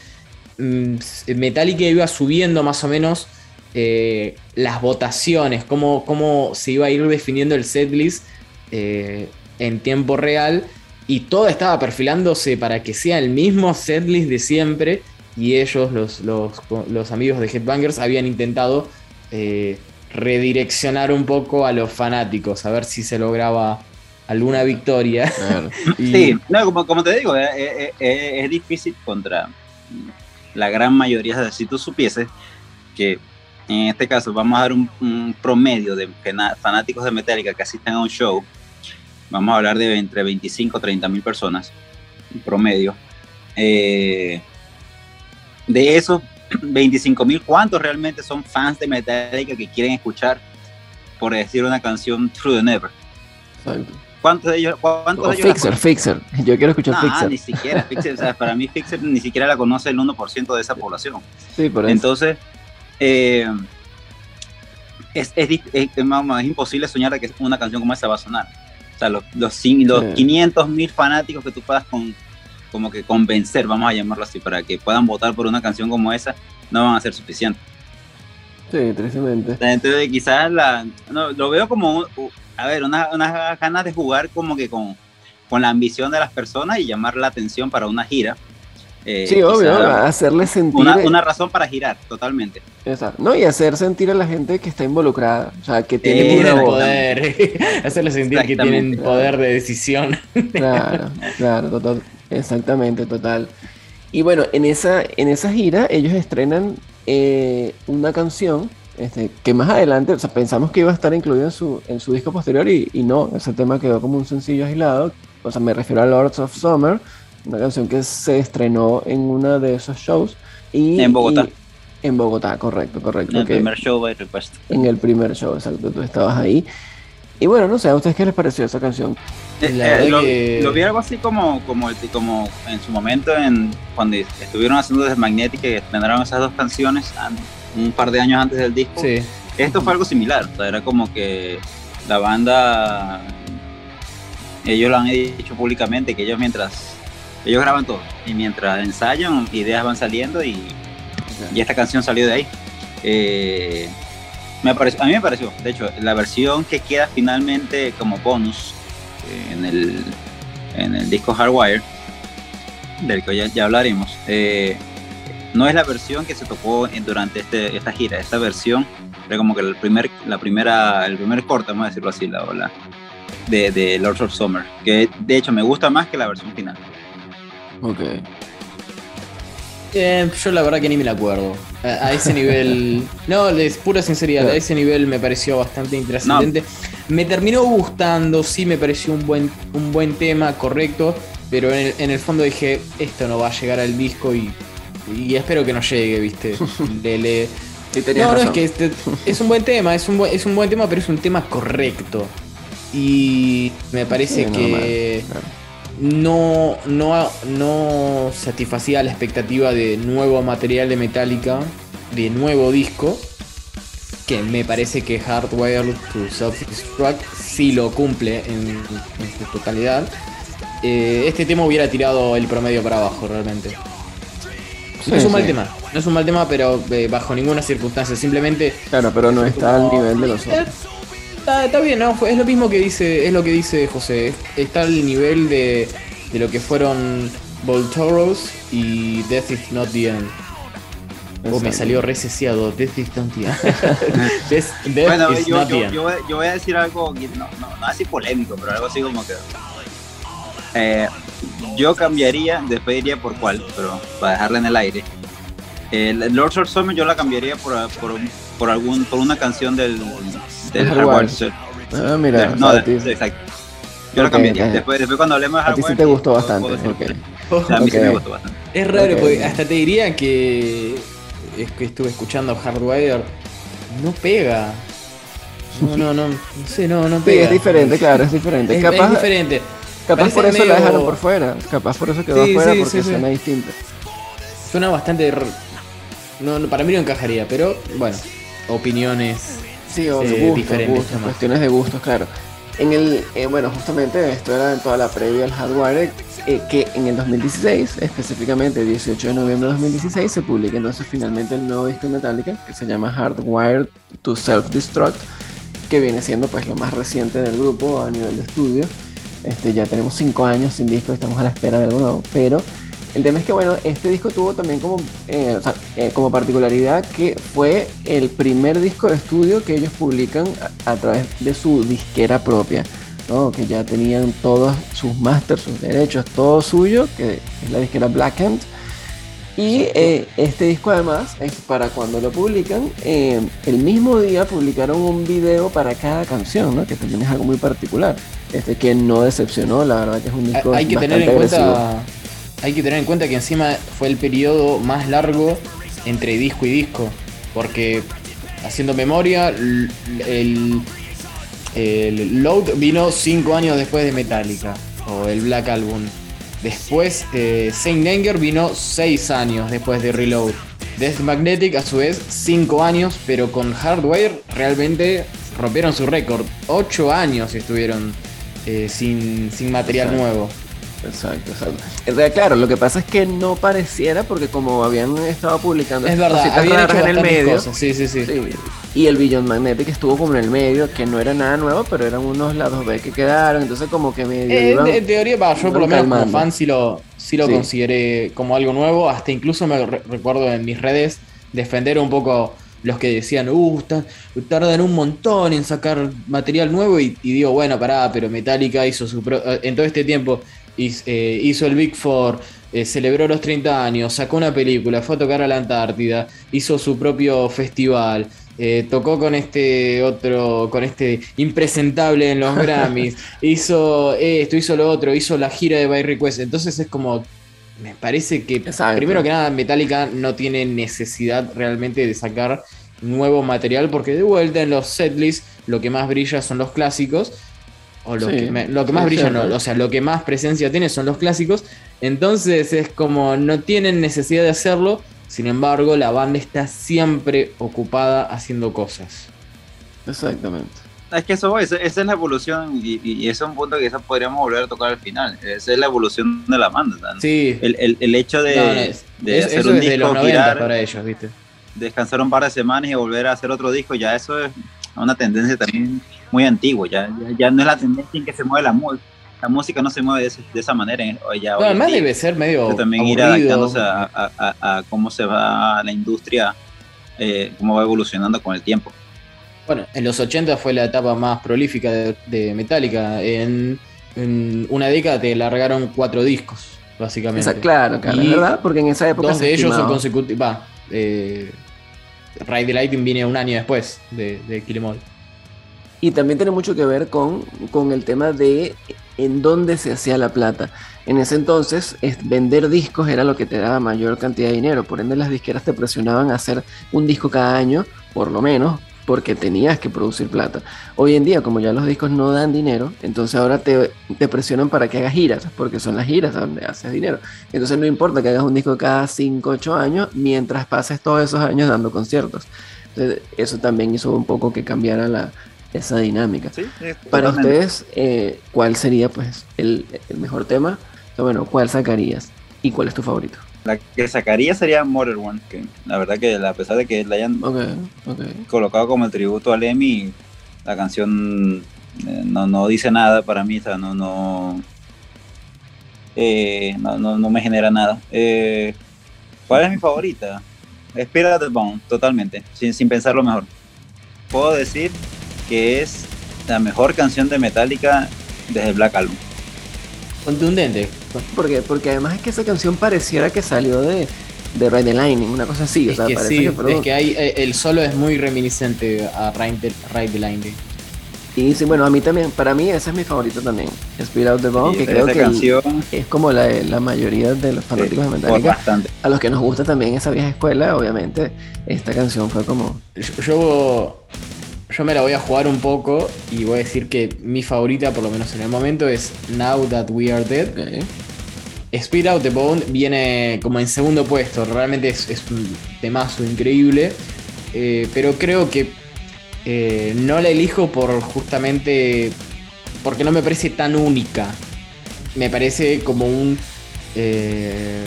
mm, Metallica iba subiendo más o menos eh, las votaciones, cómo, cómo, se iba a ir definiendo el setlist eh, en tiempo real y todo estaba perfilándose para que sea el mismo setlist de siempre y ellos, los, los amigos de Headbangers, habían intentado eh, redireccionar un poco a los fanáticos, a ver si se lograba alguna victoria. Sí, como, te digo, eh, eh, es, difícil contra la gran mayoría. Si tú supieses que en este caso vamos a dar un, promedio de fanáticos de Metallica que asisten a un show, vamos a hablar de entre 25 o 30 mil personas, promedio. de esos 25 mil, ¿cuántos realmente son fans de Metallica que quieren escuchar, por decir una canción True the Never? ¿Cuántos de ellos? Cuántos Fixer, Fixer. Yo quiero escuchar Fixer. ni siquiera. Fixer, o sea, para mí Fixer ni siquiera la conoce el 1% de esa población. Sí, por eso. Entonces, eh, es, es, es, imposible soñar que una canción como esa va a sonar. O sea, los, los, los 500 mil fanáticos que tú puedas con, como que convencer, vamos a llamarlo así, para que puedan votar por una canción como esa, no van a ser suficientes. Sí, tristemente. Entonces quizás la, no, lo veo como, a ver, unas una ganas de jugar como que con, con la ambición de las personas y llamar la atención para una gira. Eh, sí, obvio, hacerle sentir. Una, una, razón para girar, totalmente. Exacto. No, y hacer sentir a la gente que está involucrada, o sea, que tiene poder. hacerle sentir que tienen poder de decisión. Claro, claro, total. Exactamente, total. Y bueno, en esa, en esa gira ellos estrenan eh, una canción este, que más adelante, o sea, pensamos que iba a estar incluido en su, en su disco posterior y, y, no, ese tema quedó como un sencillo aislado. O sea, me refiero a Lords of Summer, una canción que se estrenó en uno de esos shows. Y, en Bogotá. en Bogotá, correcto, correcto. En el primer show by request. En el primer show, exacto, tú estabas ahí. Y bueno, no sé, ¿a ustedes qué les pareció esa canción? Eh, eh, lo, vi algo así como, como, como en su momento, en, cuando estuvieron haciendo desde Magnetic, que estrenaron esas dos canciones un par de años antes del disco. Esto fue algo similar, o sea, era como que la banda, ellos lo han dicho públicamente, que ellos mientras, ellos graban todo, y mientras ensayan, ideas van saliendo y, y esta canción salió de ahí. Eh, a mí me pareció, de hecho, la versión que queda finalmente como bonus eh, en, el, en el disco Hardwire, del que ya, hablaremos, eh, no es la versión que se tocó durante este, esta gira. Esta versión Era como que el primer, la primera, el primer corte, vamos a decirlo así, la ola de, de Lords of Summer, que de hecho me gusta más que la versión final. Ok. Eh, yo la verdad que ni me la acuerdo. A, a ese nivel. no, es pura sinceridad. A ese nivel me pareció bastante intrascendente. Me terminó gustando, sí me pareció un buen, un buen tema, correcto. Pero en el, en el fondo dije, esto no va a llegar al disco y, y espero que no llegue, ¿viste? Le- le- Sí, tenías no, no, es que este- es un buen tema, es un buen, es un buen tema, pero es un tema correcto. Y me parece Sí, que normal, claro. No, no, no satisfacía la expectativa de nuevo material de Metallica, de nuevo disco, que me parece que Hardware to Self-Destruct sí lo cumple en, en su totalidad. Eh, este tema hubiera tirado el promedio para abajo realmente. Sí, no es un mal tema, no es un mal tema, pero eh, bajo ninguna circunstancia, simplemente Claro, pero no está al nivel de los otros. Está, está bien, ¿no? Fue- es lo mismo que dice, es lo que dice José. Está al nivel de, de lo que fueron Voltoros y Death is not the end. Oh, me salió recesiado. Death is not the end. Death, Death Bueno, is yo, not the yo, end. yo, voy- yo voy a decir algo, no, no, no así polémico, pero algo así como que... eh, yo cambiaría, después iría por cuál, pero para dejarla en el aire. El Lords of Summer yo la cambiaría por, por, por algún, por una canción del, del Hardware. Hardware. Set. Ah, mira, o no, de- ti, exacto. Yo la Ok, cambiaría. ok. Después, después cuando hablemos de a ti Hardware... sí te gustó bastante. puedo decir ok. que- o sea, a mí sí me gustó bastante. Es raro, porque hasta te diría que es que estuve escuchando Hardwire. No pega. No, no, no. No sé, no, no Sí, pega. es diferente, claro, es diferente. Es, capaz es diferente. capaz parece por eso medio- la dejaron por fuera. Capaz por eso quedó Sí, afuera sí, porque sí, sí. suena distinto. Suena bastante. No, no, para mí no encajaría, pero bueno, opiniones. Sí, o Eh, gustos, diferentes gustos, cuestiones de gustos, claro. En el, eh, bueno, justamente esto era en toda la previa al Hardware, eh, que en el 2016, específicamente el 18 de noviembre de 2016, se publica entonces finalmente el nuevo disco de Metallica, que se llama Hardwired to Self-Destruct, que viene siendo pues lo más reciente del grupo a nivel de estudio. Este, ya tenemos 5 años sin disco, estamos a la espera de algo nuevo, pero el tema es que bueno, este disco tuvo también como, eh, o sea, eh, como particularidad que fue el primer disco de estudio que ellos publican a, a través de su disquera propia, ¿no? que ya tenían todos sus masters, sus derechos, todo suyo, que es la disquera Black Hand. Y eh, este disco además es para cuando lo publican, el mismo día publicaron un video para cada canción, ¿no? que también es algo muy particular, este que no decepcionó, la verdad que es un disco Hay que tener en bastante agresivo. cuenta. Hay que tener en cuenta que encima fue el periodo más largo entre disco y disco. Porque haciendo memoria, el, el Load vino 5 años después de Metallica. O el Black Album. Después, eh, Saint Anger vino 6 años después de Reload. Death Magnetic, a su vez, 5 años, pero con Hardware realmente rompieron su récord. 8 años estuvieron eh, sin, sin material nuevo. Exacto, exacto. Claro, lo que pasa es que no pareciera porque como habían estado publicando Es verdad, habían hecho en el medio, cosas. Sí, sí, sí. sí, y el Beyond Magnetic estuvo como en el medio, que no era nada nuevo, pero eran unos lados B que quedaron, entonces como que medio Eh, iban- en, teoría, yo por lo menos como calmando. fan sí lo, sí lo Sí. consideré como algo nuevo. Hasta incluso me re- recuerdo en mis redes defender un poco los que decían, uh, ta- tardan un montón en sacar material nuevo. Y, y digo, bueno, pará, pero Metallica hizo su pro- en todo este tiempo hizo el Big Four. eh, celebró los 30 años, sacó una película, fue a tocar a la Antártida, hizo su propio festival, eh, tocó con este otro, con este impresentable en los Grammys, hizo esto, hizo lo otro, hizo la gira de By Request. Entonces es como, me parece que Exacto. primero que nada Metallica no tiene necesidad realmente de sacar nuevo material porque de vuelta en los setlists lo que más brilla son los clásicos. O lo, Sí, que, me- lo que más brilla, no, o sea, lo que más presencia tiene son los clásicos. Entonces es como no tienen necesidad de hacerlo. Sin embargo, la banda está siempre ocupada haciendo cosas. Exactamente. Es que eso, voy, esa, esa es la evolución y, y- es un punto que quizás podríamos volver a tocar al final. Esa es la evolución de la banda. ¿sabes? Sí, El, el, el hecho de, no, no, es- de es- hacer eso un disco, los 90 girar, para ellos, ¿viste? descansar un par de semanas y volver a hacer otro disco, ya eso es una tendencia también muy antigua. Ya, ya, ya no es la tendencia en que se mueve la música. La música no se mueve de, ese- de esa manera. ya No, además día. debe ser medio. Pero también ir adaptándose a, a- a- a cómo se va la industria, eh, cómo va evolucionando con el tiempo. Bueno, en los 80 fue la etapa más prolífica de, Metallica. En, una década te largaron cuatro discos, básicamente. claro, claro, verdad, porque en esa época. Dos de ellos son consecutivos. Va, eh, Ride the Lightning viene un año después de, de Kill em Y también tiene mucho que ver con, con el tema de en dónde se hacía la plata. En ese entonces, vender discos era lo que te daba mayor cantidad de dinero. Por ende, las disqueras te presionaban a hacer un disco cada año, por lo menos, porque tenías que producir plata. Hoy en día, como ya los discos no dan dinero, entonces ahora te, te presionan para que hagas giras, porque son las giras donde haces dinero. Entonces no importa que hagas un disco cada 5, 8 años, mientras pases todos esos años dando conciertos. Entonces, eso también hizo un poco que cambiara la, esa dinámica. Para ustedes, eh, ¿cuál sería pues el, mejor tema? bueno, ¿cuál sacarías? ¿Y cuál es tu favorito? La que sacaría sería Mother One, que la verdad que a pesar de que la hayan colocado como el tributo a Lemmy, la canción eh, no, no dice nada para mí, o no, no, eh, no, no, me genera nada. ¿Cuál es mi favorita? Spirit the Bone, totalmente, sin, sin pensarlo mejor. Puedo decir que es la mejor canción de Metallica desde Black Album. Contundente. Porque, porque además es que esa canción pareciera que salió de, de Ride the Lightning, una cosa así. Es que sí, es que hay, eh, el solo es muy reminiscente a Ride the, Lightning. Y sí, bueno, a mí también, para mí esa es mi favorito también, Spirit Out the Bone, que creo que es como la, la, mayoría de los fanáticos de Metallica. A los que nos gusta también esa vieja escuela, obviamente, esta canción fue como... yo yo me la voy a jugar un poco y voy a decir que mi favorita, por lo menos en el momento, es Now That We Are Dead. Speed Out the Bone viene como en segundo puesto. Realmente es, un temazo increíble. Eh, pero creo que eh, no la elijo por justamente. porque no me parece tan única. Me parece como un. Eh,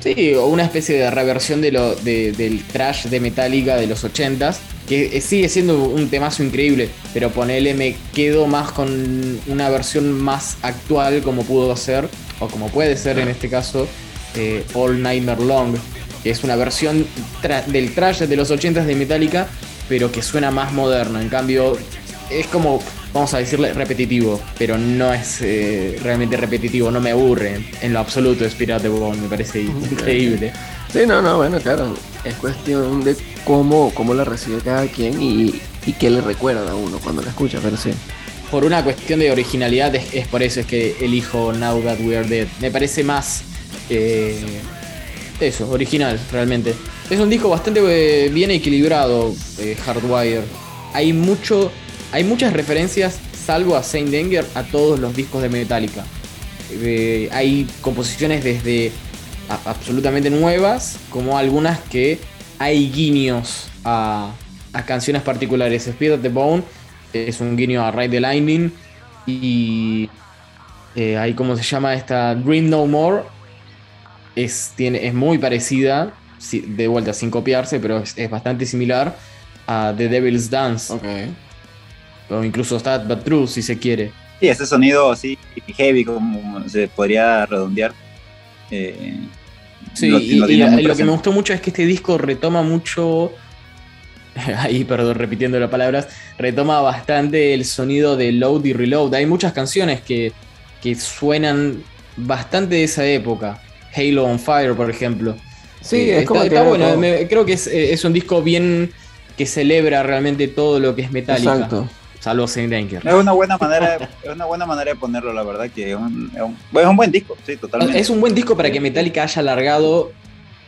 sí, una especie de reversión de lo, del trash de Metallica de los 80s que sigue siendo un temazo increíble, pero ponele me quedo más con una versión más actual como pudo ser, o como puede ser en este caso, eh, All Nightmare Long, que es una versión del trash de los 80s de Metallica, pero que suena más moderno, en cambio es como, vamos a decirle, repetitivo, pero no es eh, realmente repetitivo, no me aburre. En lo absoluto Spirit de Bone, me parece increíble. Sí, no, no, bueno, claro, es cuestión de cómo, cómo la recibe cada quien y, y qué le recuerda a uno cuando la escucha, pero sí. Por una cuestión de originalidad es, por eso es que elijo Now That We Are Dead. Me parece más eh, eso, original, realmente. Es un disco bastante eh, bien equilibrado, eh, Hardwire. Hay mucho. Hay muchas referencias, salvo a Saint Anger, a todos los discos de Metallica. hay composiciones desde absolutamente nuevas, como algunas que hay guiños a, canciones particulares. Speed of the Bone es un guiño a Ride the Lightning y eh, hay como se llama esta Dream No More. Es, tiene, es muy parecida, de vuelta sin copiarse, pero es, bastante similar a The Devil's Dance. O incluso Stat But True, si se quiere. Sí, ese sonido así heavy, como se podría redondear. Eh, Sí, y, lo, que me gustó mucho es que este disco retoma mucho. Ahí, perdón, repitiendo las palabras, retoma bastante el sonido de Load y Reload. Hay muchas canciones que, suenan bastante de esa época. Halo on Fire, por ejemplo. Sí, eh, es como está, bueno. creo que es, eh, es, un disco bien que celebra realmente todo lo que es metálica. Exacto. Salvo Saint Danger. Es una buena manera, es una buena manera de ponerlo, la verdad, que es un, buen disco, sí, totalmente. Es un buen disco para que Metallica haya alargado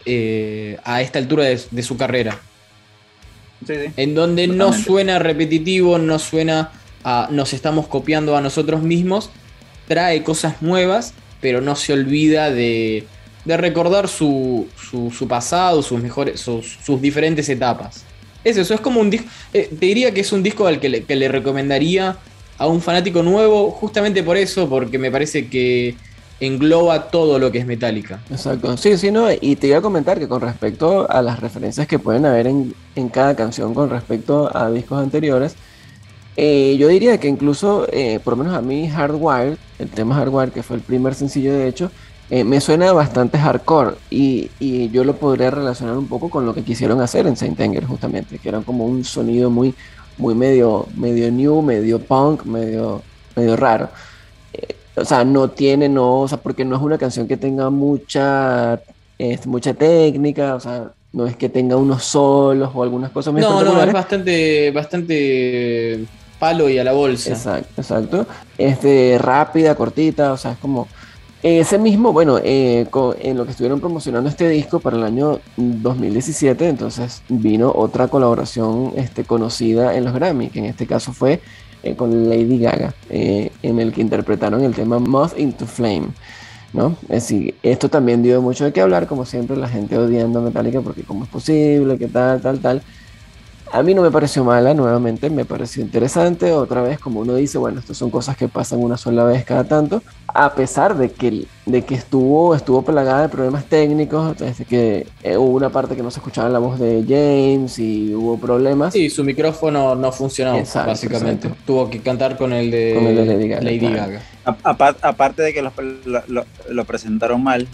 eh, a esta altura de, su carrera. Sí, sí. En donde no suena repetitivo, no suena a nos estamos copiando a nosotros mismos, trae cosas nuevas, pero no se olvida de, recordar su, pasado, sus, mejores, sus diferentes etapas. Es eso, es como un disco. Eh, te diría que es un disco al que le, recomendaría a un fanático nuevo, justamente por eso, porque me parece que engloba todo lo que es Metallica. Exacto, sí, sí, no, y te iba a comentar que con respecto a las referencias que pueden haber en, cada canción con respecto a discos anteriores, eh, yo diría que incluso, eh, por lo menos a mí, Hardwire, el tema Hardwire, que fue el primer sencillo de hecho, eh, me suena bastante hardcore y, y, yo lo podría relacionar un poco con lo que quisieron hacer en Saint Anger justamente, que era como un sonido muy, muy medio, medio new, medio punk, medio, medio raro. Eh, o sea, no tiene, no, o sea, porque no es una canción que tenga mucha, este, mucha técnica, o sea, no es que tenga unos solos o algunas cosas No, no, es bastante, bastante palo y a la bolsa. Exacto, exacto. Este, rápida, cortita, o sea, es como ese mismo, bueno, eh, en lo que estuvieron promocionando este disco para el año 2017, entonces vino otra colaboración este, conocida en los Grammy, que en este caso fue eh, con Lady Gaga, eh, en el que interpretaron el tema Moth into Flame. ¿no? Es decir, esto también dio mucho de qué hablar, como siempre, la gente odiando a Metallica porque cómo es posible, que tal, tal, tal. A mí no me pareció mala, nuevamente, me pareció interesante. Otra vez, como uno dice, bueno, estas son cosas que pasan una sola vez cada tanto. A pesar de que, de que estuvo, estuvo plagada de problemas técnicos, desde que eh, hubo una parte que no se escuchaba la voz de James y hubo problemas. Sí, su micrófono no funcionó, básicamente. Tuvo que cantar con el de, Lady Gaga. aparte de que lo presentaron mal,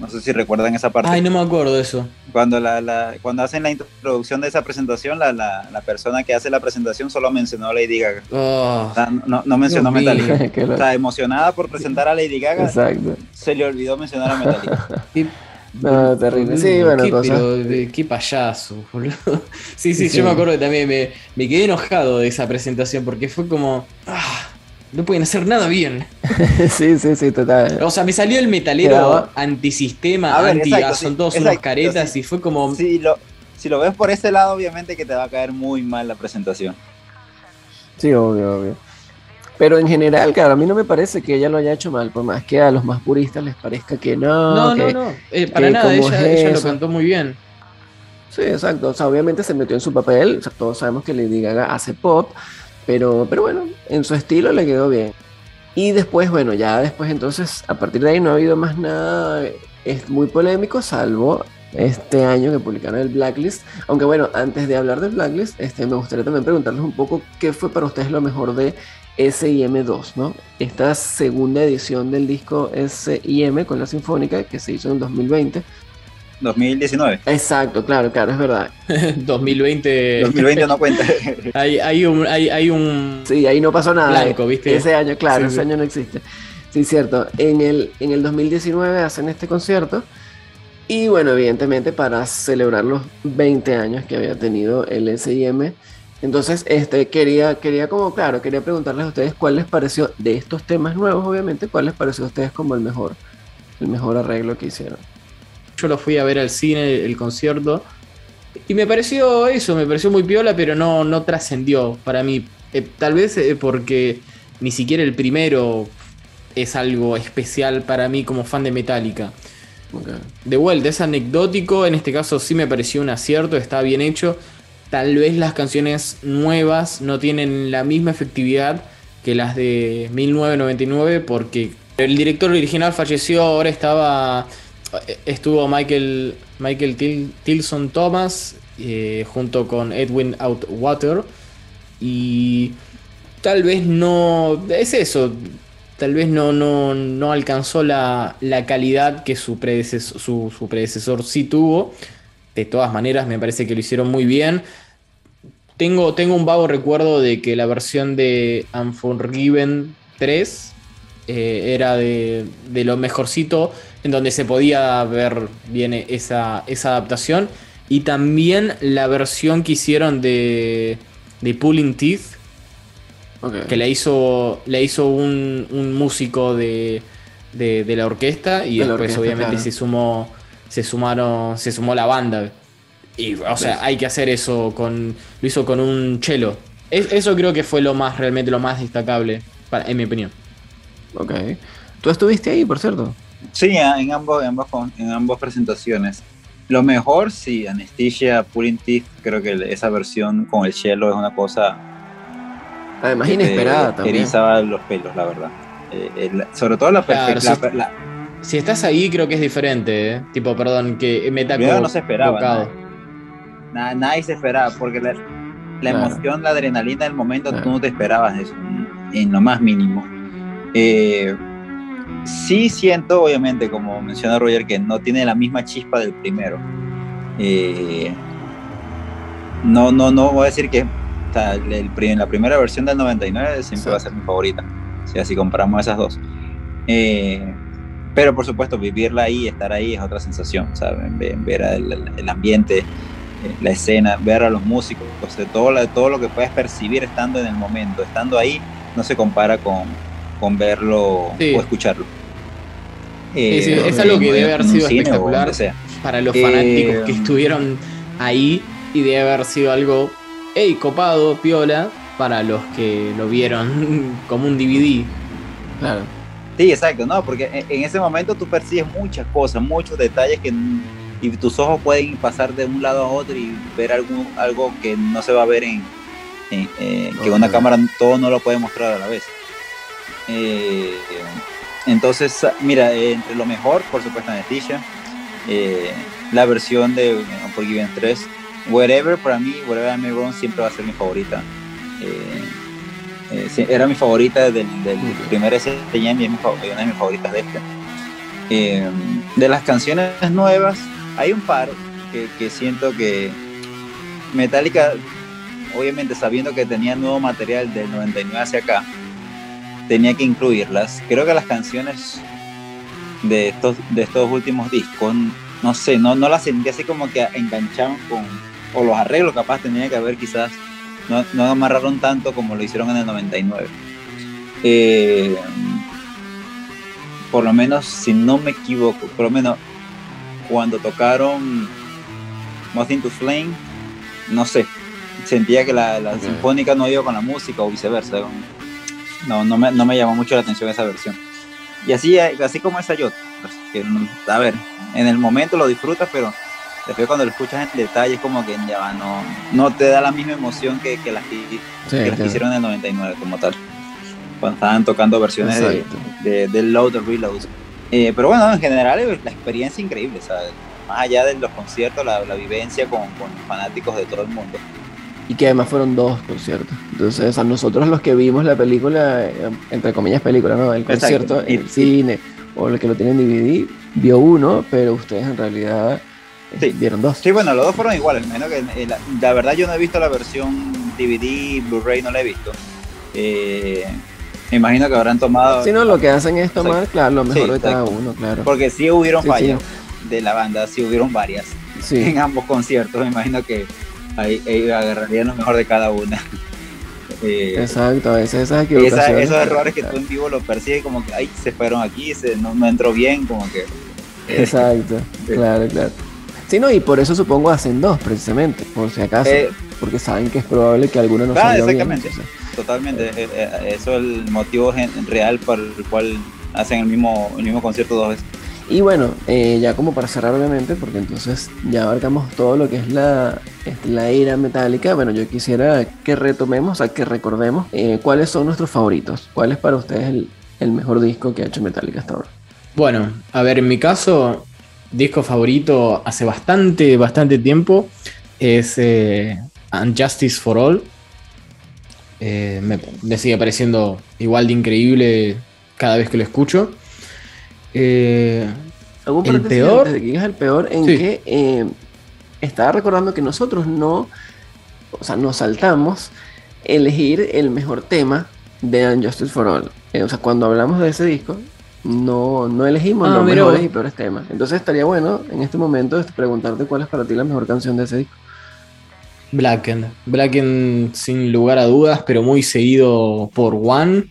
no sé si recuerdan esa parte. Ay, no me acuerdo de eso. Cuando, la, cuando hacen la introducción de esa presentación, la, la, persona que hace la presentación solo mencionó a Lady Gaga. Oh. no, no, mencionó a Metallica. Está emocionada por presentar a Lady Gaga. Exacto. Se le olvidó mencionar a Metallica. No, terrible. Sí, bueno, qué, pero, qué payaso, boludo. Sí, sí, yo me acuerdo que también me, me, quedé enojado de esa presentación porque fue como. Ah, no pueden hacer nada bien. sí, sí, sí, total. O sea, me salió el metalero antisistema, anti, son todos unas caretas y fue como. Si lo, si lo ves por ese lado, obviamente que te va a caer muy mal la presentación. Sí, obvio, obvio. Pero en general, claro, a mí no me parece que ella lo haya hecho mal, por más que a los más puristas les parezca que no. No, no, no. Eh, para nada, ella, ella lo cantó muy bien. Sí, exacto. O sea, obviamente se metió en su papel. O sea, todos sabemos que Lady Gaga hace pop pero, pero bueno, en su estilo le quedó bien. Y después, bueno, ya después entonces, a partir de ahí no ha habido más nada es muy polémico, salvo este año que publicaron el Blacklist. Aunque bueno, antes de hablar del Blacklist, este, me gustaría también preguntarles un poco qué fue para ustedes lo mejor de SIM2, ¿no? Esta segunda edición del disco SIM con la Sinfónica que se hizo en 2020 2019. Exacto, claro, claro, es verdad. 2020. 2020 no cuenta. hay, hay, un, hay, hay, un. Sí, ahí no pasó nada. Blanco, ¿viste? Ese año, claro, ese año no existe. Sí, cierto. En el, en el 2019 hacen este concierto. Y bueno, evidentemente para celebrar los 20 años que había tenido el SIM. Entonces, este, quería, quería como, claro, quería preguntarles a ustedes cuál les pareció de estos temas nuevos, obviamente, cuál les pareció a ustedes como el mejor, el mejor arreglo que hicieron. Yo lo fui a ver al cine, el concierto. Y me pareció eso, me pareció muy piola, pero no, no trascendió para mí. Eh, tal vez eh, porque ni siquiera el primero es algo especial para mí como fan de Metallica. De vuelta, es anecdótico, en este caso sí me pareció un acierto, está bien hecho. Tal vez las canciones nuevas no tienen la misma efectividad que las de 1999 porque el director original falleció, ahora estaba estuvo Michael, Michael Tilson Thomas eh, junto con Edwin Outwater y tal vez no, es eso, tal vez no, no, no alcanzó la, calidad que su predecesor, su, predecesor sí tuvo. De todas maneras, me parece que lo hicieron muy bien. Tengo, tengo un vago recuerdo de que la versión de Unforgiven 3 eh, era de, de, lo mejorcito en donde se podía ver bien esa, esa adaptación. Y también la versión que hicieron de, de Pulling Teeth, que la hizo, la hizo un, un músico de, de, la orquesta y después obviamente se sumó se sumaron se sumó la banda. Y o sea hay que hacer eso con lo hizo con un cello. Eso creo que fue lo más realmente lo más destacable en mi opinión. Ok. Tú estuviste ahí por cierto Sí, en ambos, en ambos, en ambas presentaciones. Lo mejor, sí, Anesthesia, Pulling Teeth, creo que esa versión con el cielo es una cosa. Además, inesperada también. Erizaba los pelos, la verdad. Eh, sobre todo la, perfecta. si, estás ahí, creo que es diferente, ¿eh? Tipo, perdón, que me no se esperaba. Nada. nadie se esperaba, porque la, emoción, la adrenalina del momento, tú no te esperabas eso, en lo más mínimo. Eh, sí siento, obviamente, como menciona Roger, que no tiene la misma chispa del primero. Eh, no, no, no voy a decir que la primera versión del 99 siempre va a ser mi favorita. Si así comparamos esas dos. Eh, pero por supuesto, vivirla ahí, estar ahí es otra sensación, ¿saben? Ver, el, ambiente, eh, la escena, ver a los músicos, todo, todo lo que puedes percibir estando en el momento, estando ahí, no se compara con, con verlo o escucharlo. Eh, es algo que debe haber sido espectacular para los fanáticos que estuvieron ahí y debe haber sido algo, hey, copado, piola, para los que lo vieron como un DVD. Claro. Sí, exacto, no, porque en ese momento tú percibes muchas cosas, muchos detalles que y tus ojos pueden pasar de un lado a otro y ver algo, algo que no se va a ver en, que una cámara todo no lo puede mostrar a la vez. Eh, entonces, mira, entre lo mejor, por supuesto, Netisha, eh, la versión de Unforgiven 3, Wherever, para mí, Wherever I'm Wrong siempre va a ser mi favorita. Eh, eh, era mi favorita del, del primer STM y es una de mis favoritas de este. Eh, de las canciones nuevas, hay un par que, siento que Metallica, obviamente sabiendo que tenía nuevo material del 99 hacia acá, tenía que incluirlas. Creo que las canciones de estos, de estos últimos discos, no sé, no, no las sentí así como que enganchaban con, o los arreglos capaz tenía que haber quizás no, no amarraron tanto como lo hicieron en el 99. Eh, por lo menos, si no me equivoco, por lo menos cuando tocaron Nothing to Flame, no sé, sentía que la, sinfónica no iba con la música o viceversa. No, no me, no me llamó mucho la atención esa versión. Y así, así como esa yo, pues, que, a ver, en el momento lo disfrutas, pero después cuando lo escuchas en detalle es como que ya no, no te da la misma emoción que, que las, que, hicieron en el 99 como tal. Cuando estaban tocando versiones de, de, Load or Reload. Eh, pero bueno, en general la experiencia increíble, ¿sabes? Más allá de los conciertos, la, la vivencia con, con fanáticos de todo el mundo y que además fueron dos conciertos. Entonces, a nosotros los que vimos la película, eh, entre comillas película, ¿no? El concierto en el cine o el que lo tienen DVD, vio uno, pero ustedes en realidad Sí. Vieron dos. Sí, bueno, los dos fueron iguales, menos que eh, la, verdad yo no he visto la versión DVD, Blu-ray no la he visto. Eh, me imagino que habrán tomado. Si no, lo que hacen es tomar, claro, lo mejor de cada uno, claro. Porque sí hubieron fallas de la banda, sí hubieron varias en ambos conciertos. Me imagino que ahí, agarrarían lo mejor de cada una. Eh, Exacto, a veces esas equivocaciones. esos errores que tú en vivo lo persigues, como que, ay, se fueron aquí, se, no, no entró bien, como que. Exacto, claro, claro. Sí, no, y por eso supongo hacen dos, precisamente, por si acaso. Eh, porque saben que es probable que alguno no ah, exactamente. Totalmente. Eh, eso es el motivo real por el cual hacen el mismo, el mismo concierto dos veces. Y bueno, ya como para cerrar obviamente, porque entonces ya abarcamos todo lo que es la, la era metálica, bueno, yo quisiera que retomemos, a que recordemos cuáles son nuestros favoritos, cuál es para ustedes el, el mejor disco que ha hecho Metallica hasta ahora. Bueno, a ver, en mi caso, disco favorito hace bastante, bastante tiempo es eh, Unjustice for All. Eh, me, sigue pareciendo igual de increíble cada vez que lo escucho. Eh, el peor? el peor, en que eh, estaba recordando que nosotros no, o sea, nos saltamos elegir el mejor tema de Unjustice for All. o sea, cuando hablamos de ese disco, no, no elegimos ah, los mejores y peores temas. Entonces estaría bueno en este momento preguntarte cuál es para ti la mejor canción de ese disco. Blacken. Blacken sin lugar a dudas, pero muy seguido por One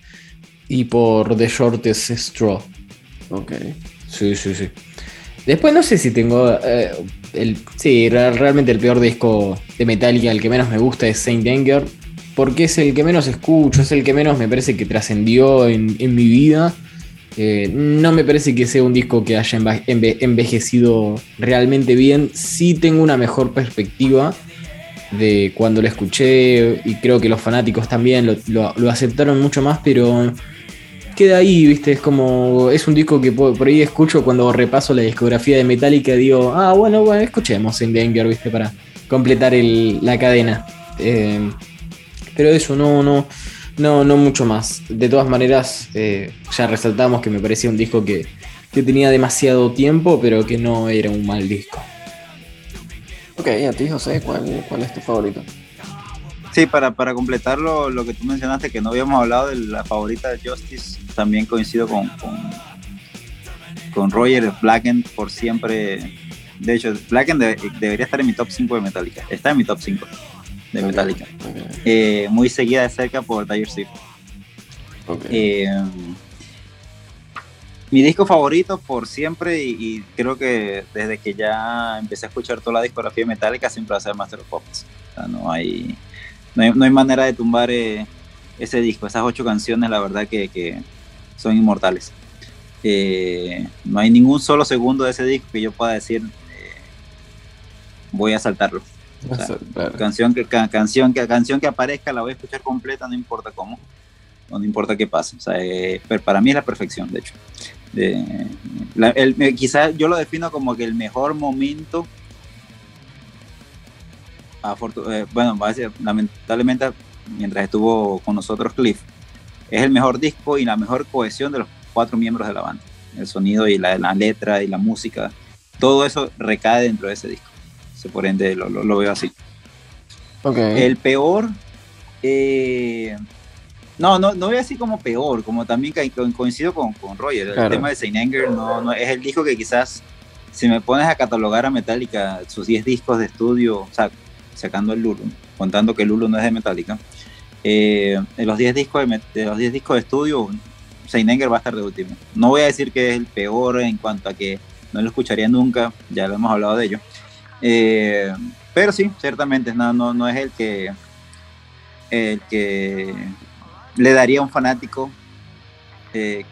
y por The Shortest Straw. Ok. Sí, sí, sí. Después no sé si tengo. Eh, el, sí, realmente el peor disco de Metallica, el que menos me gusta es Saint Anger. Porque es el que menos escucho, es el que menos me parece que trascendió en, mi vida. Eh, no me parece que sea un disco que haya envejecido realmente bien. Sí tengo una mejor perspectiva de cuando lo escuché y creo que los fanáticos también lo, aceptaron mucho más, pero queda ahí, ¿viste? Es como. Es un disco que por, ahí escucho cuando repaso la discografía de Metallica. Digo, ah, bueno, bueno, escuchemos en Danger, ¿viste? Para completar la cadena. Eh, pero eso, no, no No, no mucho más. De todas maneras, eh, ya resaltamos que me parecía un disco que, que tenía demasiado tiempo, pero que no era un mal disco. Ok, a ti José, ¿cuál, cuál es tu favorito? Sí, para, para completar lo, lo, que tú mencionaste, que no habíamos hablado de la favorita de Justice, también coincido con, con, con Roger Blacken por siempre. De hecho, Blacken debería estar en mi top 5 de Metallica. Está en mi top 5 de Metallica. Okay, okay. Eh, muy seguida de cerca por Tiger Swift. Okay. Eh, mi disco favorito por siempre y, y, creo que desde que ya empecé a escuchar toda la discografía Metallica siempre va a ser Master of Puppets. O sea, no hay, no hay, no hay manera de tumbar eh, ese disco. Esas ocho canciones, la verdad que, que son inmortales. Eh, no hay ningún solo segundo de ese disco que yo pueda decir eh, voy a saltarlo. O sea, canción, que, ca, canción, que, canción que aparezca la voy a escuchar completa, no importa cómo, no importa qué pase. O sea, eh, para mí es la perfección, de hecho. De, la, el, quizás yo lo defino como que el mejor momento, eh, bueno, va a decir, lamentablemente, mientras estuvo con nosotros Cliff, es el mejor disco y la mejor cohesión de los cuatro miembros de la banda. El sonido y la, la letra y la música, todo eso recae dentro de ese disco. Por ende, lo, lo, lo veo así. Okay. El peor, eh, no, no, no voy a decir como peor, como también coincido con, con Roger. Claro. El tema de Saint Anger no, no, es el disco que quizás, si me pones a catalogar a Metallica, sus 10 discos de estudio, o sea, sacando el Lulu, contando que el Lulu no es de Metallica, eh, de los 10 discos de, de, los 10 discos de estudio, Saint Anger va a estar de último. No voy a decir que es el peor en cuanto a que no lo escucharía nunca, ya lo hemos hablado de ello. Eh, pero sí, ciertamente no, no, no es el que el que le daría a un fanático eh,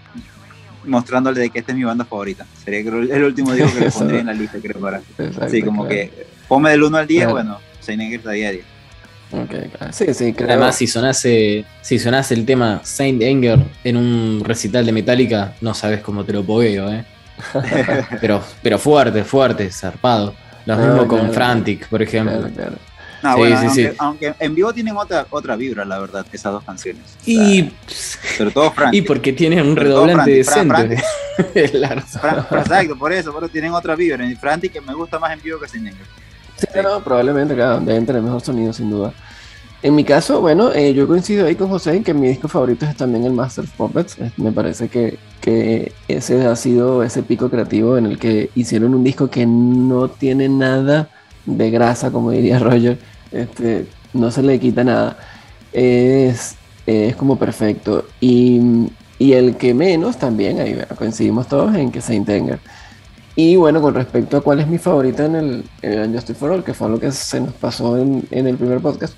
mostrándole de que esta es mi banda favorita. Sería el último disco que le pondría en la lista, creo, para. Exacto, sí, como claro. que ponme del 1 al 10, claro. bueno, Saint Anger estaría a 10. Okay, claro. Sí, sí, creo. Además, si sonase, si sonase el tema Saint Anger en un recital de Metallica, no sabes cómo te lo pogueo, ¿eh? pero, pero fuerte, fuerte, zarpado. Lo mismo claro, con claro, Frantic, por ejemplo. No, sí, bueno, sí, aunque, sí. aunque, en vivo tienen otra, otra vibra, la verdad, esas dos canciones. Y, o sea, sobre todo Frantic. Y porque tienen un redoblante decente. claro. Exacto, por eso, pero tienen otra vibra. En Frantic que me gusta más en vivo que sin negro. Sí, no, probablemente, claro, deben tener mejor sonido, sin duda. En mi caso, bueno, eh, yo coincido ahí con José en que mi disco favorito es también el Master of Puppets. Me parece que, que, ese ha sido ese pico creativo en el que hicieron un disco que no tiene nada de grasa, como diría Roger. Este, no se le quita nada. Es, es como perfecto. Y, y, el que menos también, ahí coincidimos todos en que Saint Anger. Y bueno, con respecto a cuál es mi favorita en el, en Justice for All, que fue lo que se nos pasó en, en el primer podcast,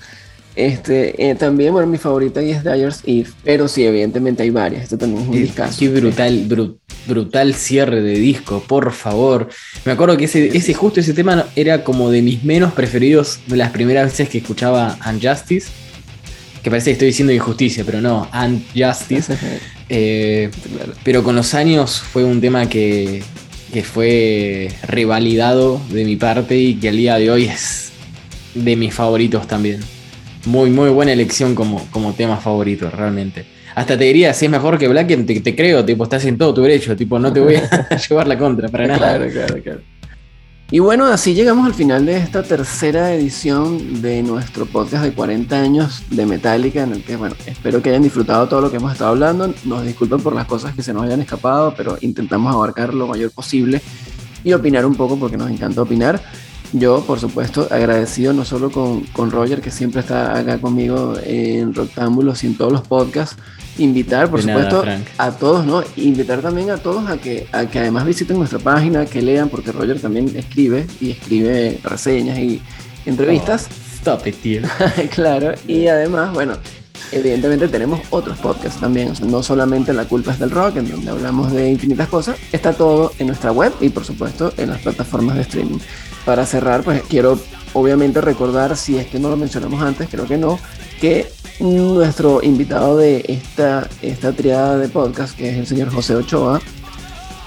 este, eh, también, bueno, mi favorita y es Dyer's Eve, pero sí, evidentemente hay varias. Este también es un discazo. Qué brutal, bru brutal cierre de disco, por favor. Me acuerdo que ese, ese, justo ese tema era como de mis menos preferidos de las primeras veces que escuchaba Unjustice. Que parece que estoy diciendo injusticia, pero no, Unjustice. eh. Pero con los años fue un tema que, que fue revalidado de mi parte y que al día de hoy es de mis favoritos también muy, muy buena elección como, como tema favorito, realmente. Hasta te diría, si es mejor que Blacken, te, te, creo, tipo, estás en todo tu derecho, tipo, no te voy a llevar la contra, para nada. Claro, claro, claro. Y bueno, así llegamos al final de esta tercera edición de nuestro podcast de 40 años de Metallica, en el que, bueno, espero que hayan disfrutado todo lo que hemos estado hablando. Nos disculpen por las cosas que se nos hayan escapado, pero intentamos abarcar lo mayor posible y opinar un poco porque nos encanta opinar. Yo, por supuesto, agradecido no solo con, con, Roger, que siempre está acá conmigo en Roctámbulos y en todos los podcasts, invitar, por de supuesto, nada, a todos, ¿no? Invitar también a todos a que, a que además visiten nuestra página, que lean, porque Roger también escribe y escribe reseñas y entrevistas. Oh, stop it, tío. claro, y además, bueno, evidentemente tenemos otros podcasts también, o sea, no solamente La culpa es del rock, en donde hablamos de infinitas cosas, está todo en nuestra web y por supuesto en las plataformas de streaming. Para cerrar, pues quiero obviamente recordar, si es que no lo mencionamos antes, creo que no, que nuestro invitado de esta, esta triada de podcast, que es el señor José Ochoa,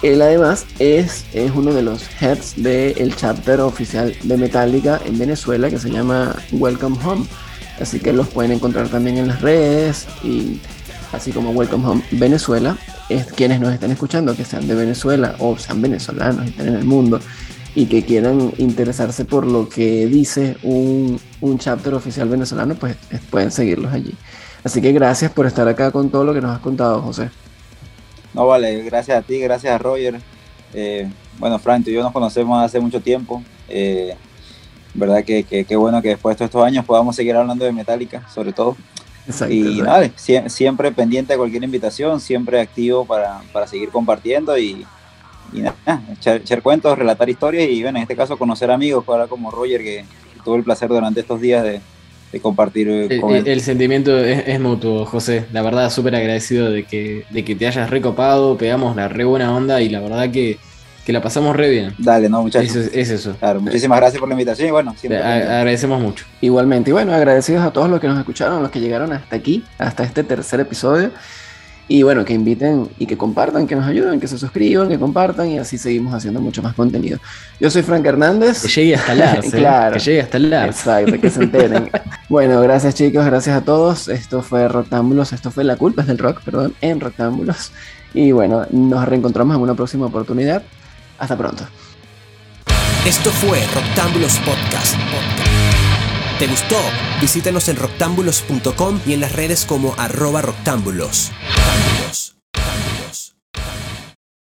él además es, es uno de los heads del chapter oficial de Metallica en Venezuela que se llama Welcome Home. Así que los pueden encontrar también en las redes y así como Welcome Home Venezuela. Es, quienes nos estén escuchando, que sean de Venezuela o sean venezolanos y estén en el mundo y que quieran interesarse por lo que dice un, un chapter oficial venezolano, pues pueden seguirlos allí. Así que gracias por estar acá con todo lo que nos has contado, José. No, vale, gracias a ti, gracias a Roger. Eh, bueno, Frank, tú y yo nos conocemos hace mucho tiempo. Eh, verdad que, que, bueno que después de todos estos años podamos seguir hablando de Metallica, sobre todo. Exacto, y nada, siempre pendiente de cualquier invitación, siempre activo para, para seguir compartiendo y, y nada, echar, cuentos, relatar historias y bueno, en este caso conocer amigos, para como Roger, que tuvo el placer durante estos días de, de compartir eh, con el, el, sentimiento es, mutuo, José. La verdad, súper agradecido de que, de que te hayas recopado, pegamos la re buena onda y la verdad que, que la pasamos re bien. Dale, no, muchachos. Eso, es eso. Claro, muchísimas gracias por la invitación y bueno, siempre. agradecemos mucho. Igualmente, y bueno, agradecidos a todos los que nos escucharon, los que llegaron hasta aquí, hasta este tercer episodio. Y bueno, que inviten y que compartan, que nos ayuden, que se suscriban, que compartan y así seguimos haciendo mucho más contenido. Yo soy Frank Hernández. Que llegue hasta Lars. ¿eh? claro. Que llegue hasta Lars. Exacto, que se enteren. bueno, gracias chicos, gracias a todos. Esto fue Roctámbulos, esto fue La Culpa es del Rock, perdón, en Roctámbulos. Y bueno, nos reencontramos en una próxima oportunidad. Hasta pronto. Esto fue Roctámbulos Podcast. ¿Te gustó? Visítanos en roctámbulos.com y en las redes como arroba roctámbulos.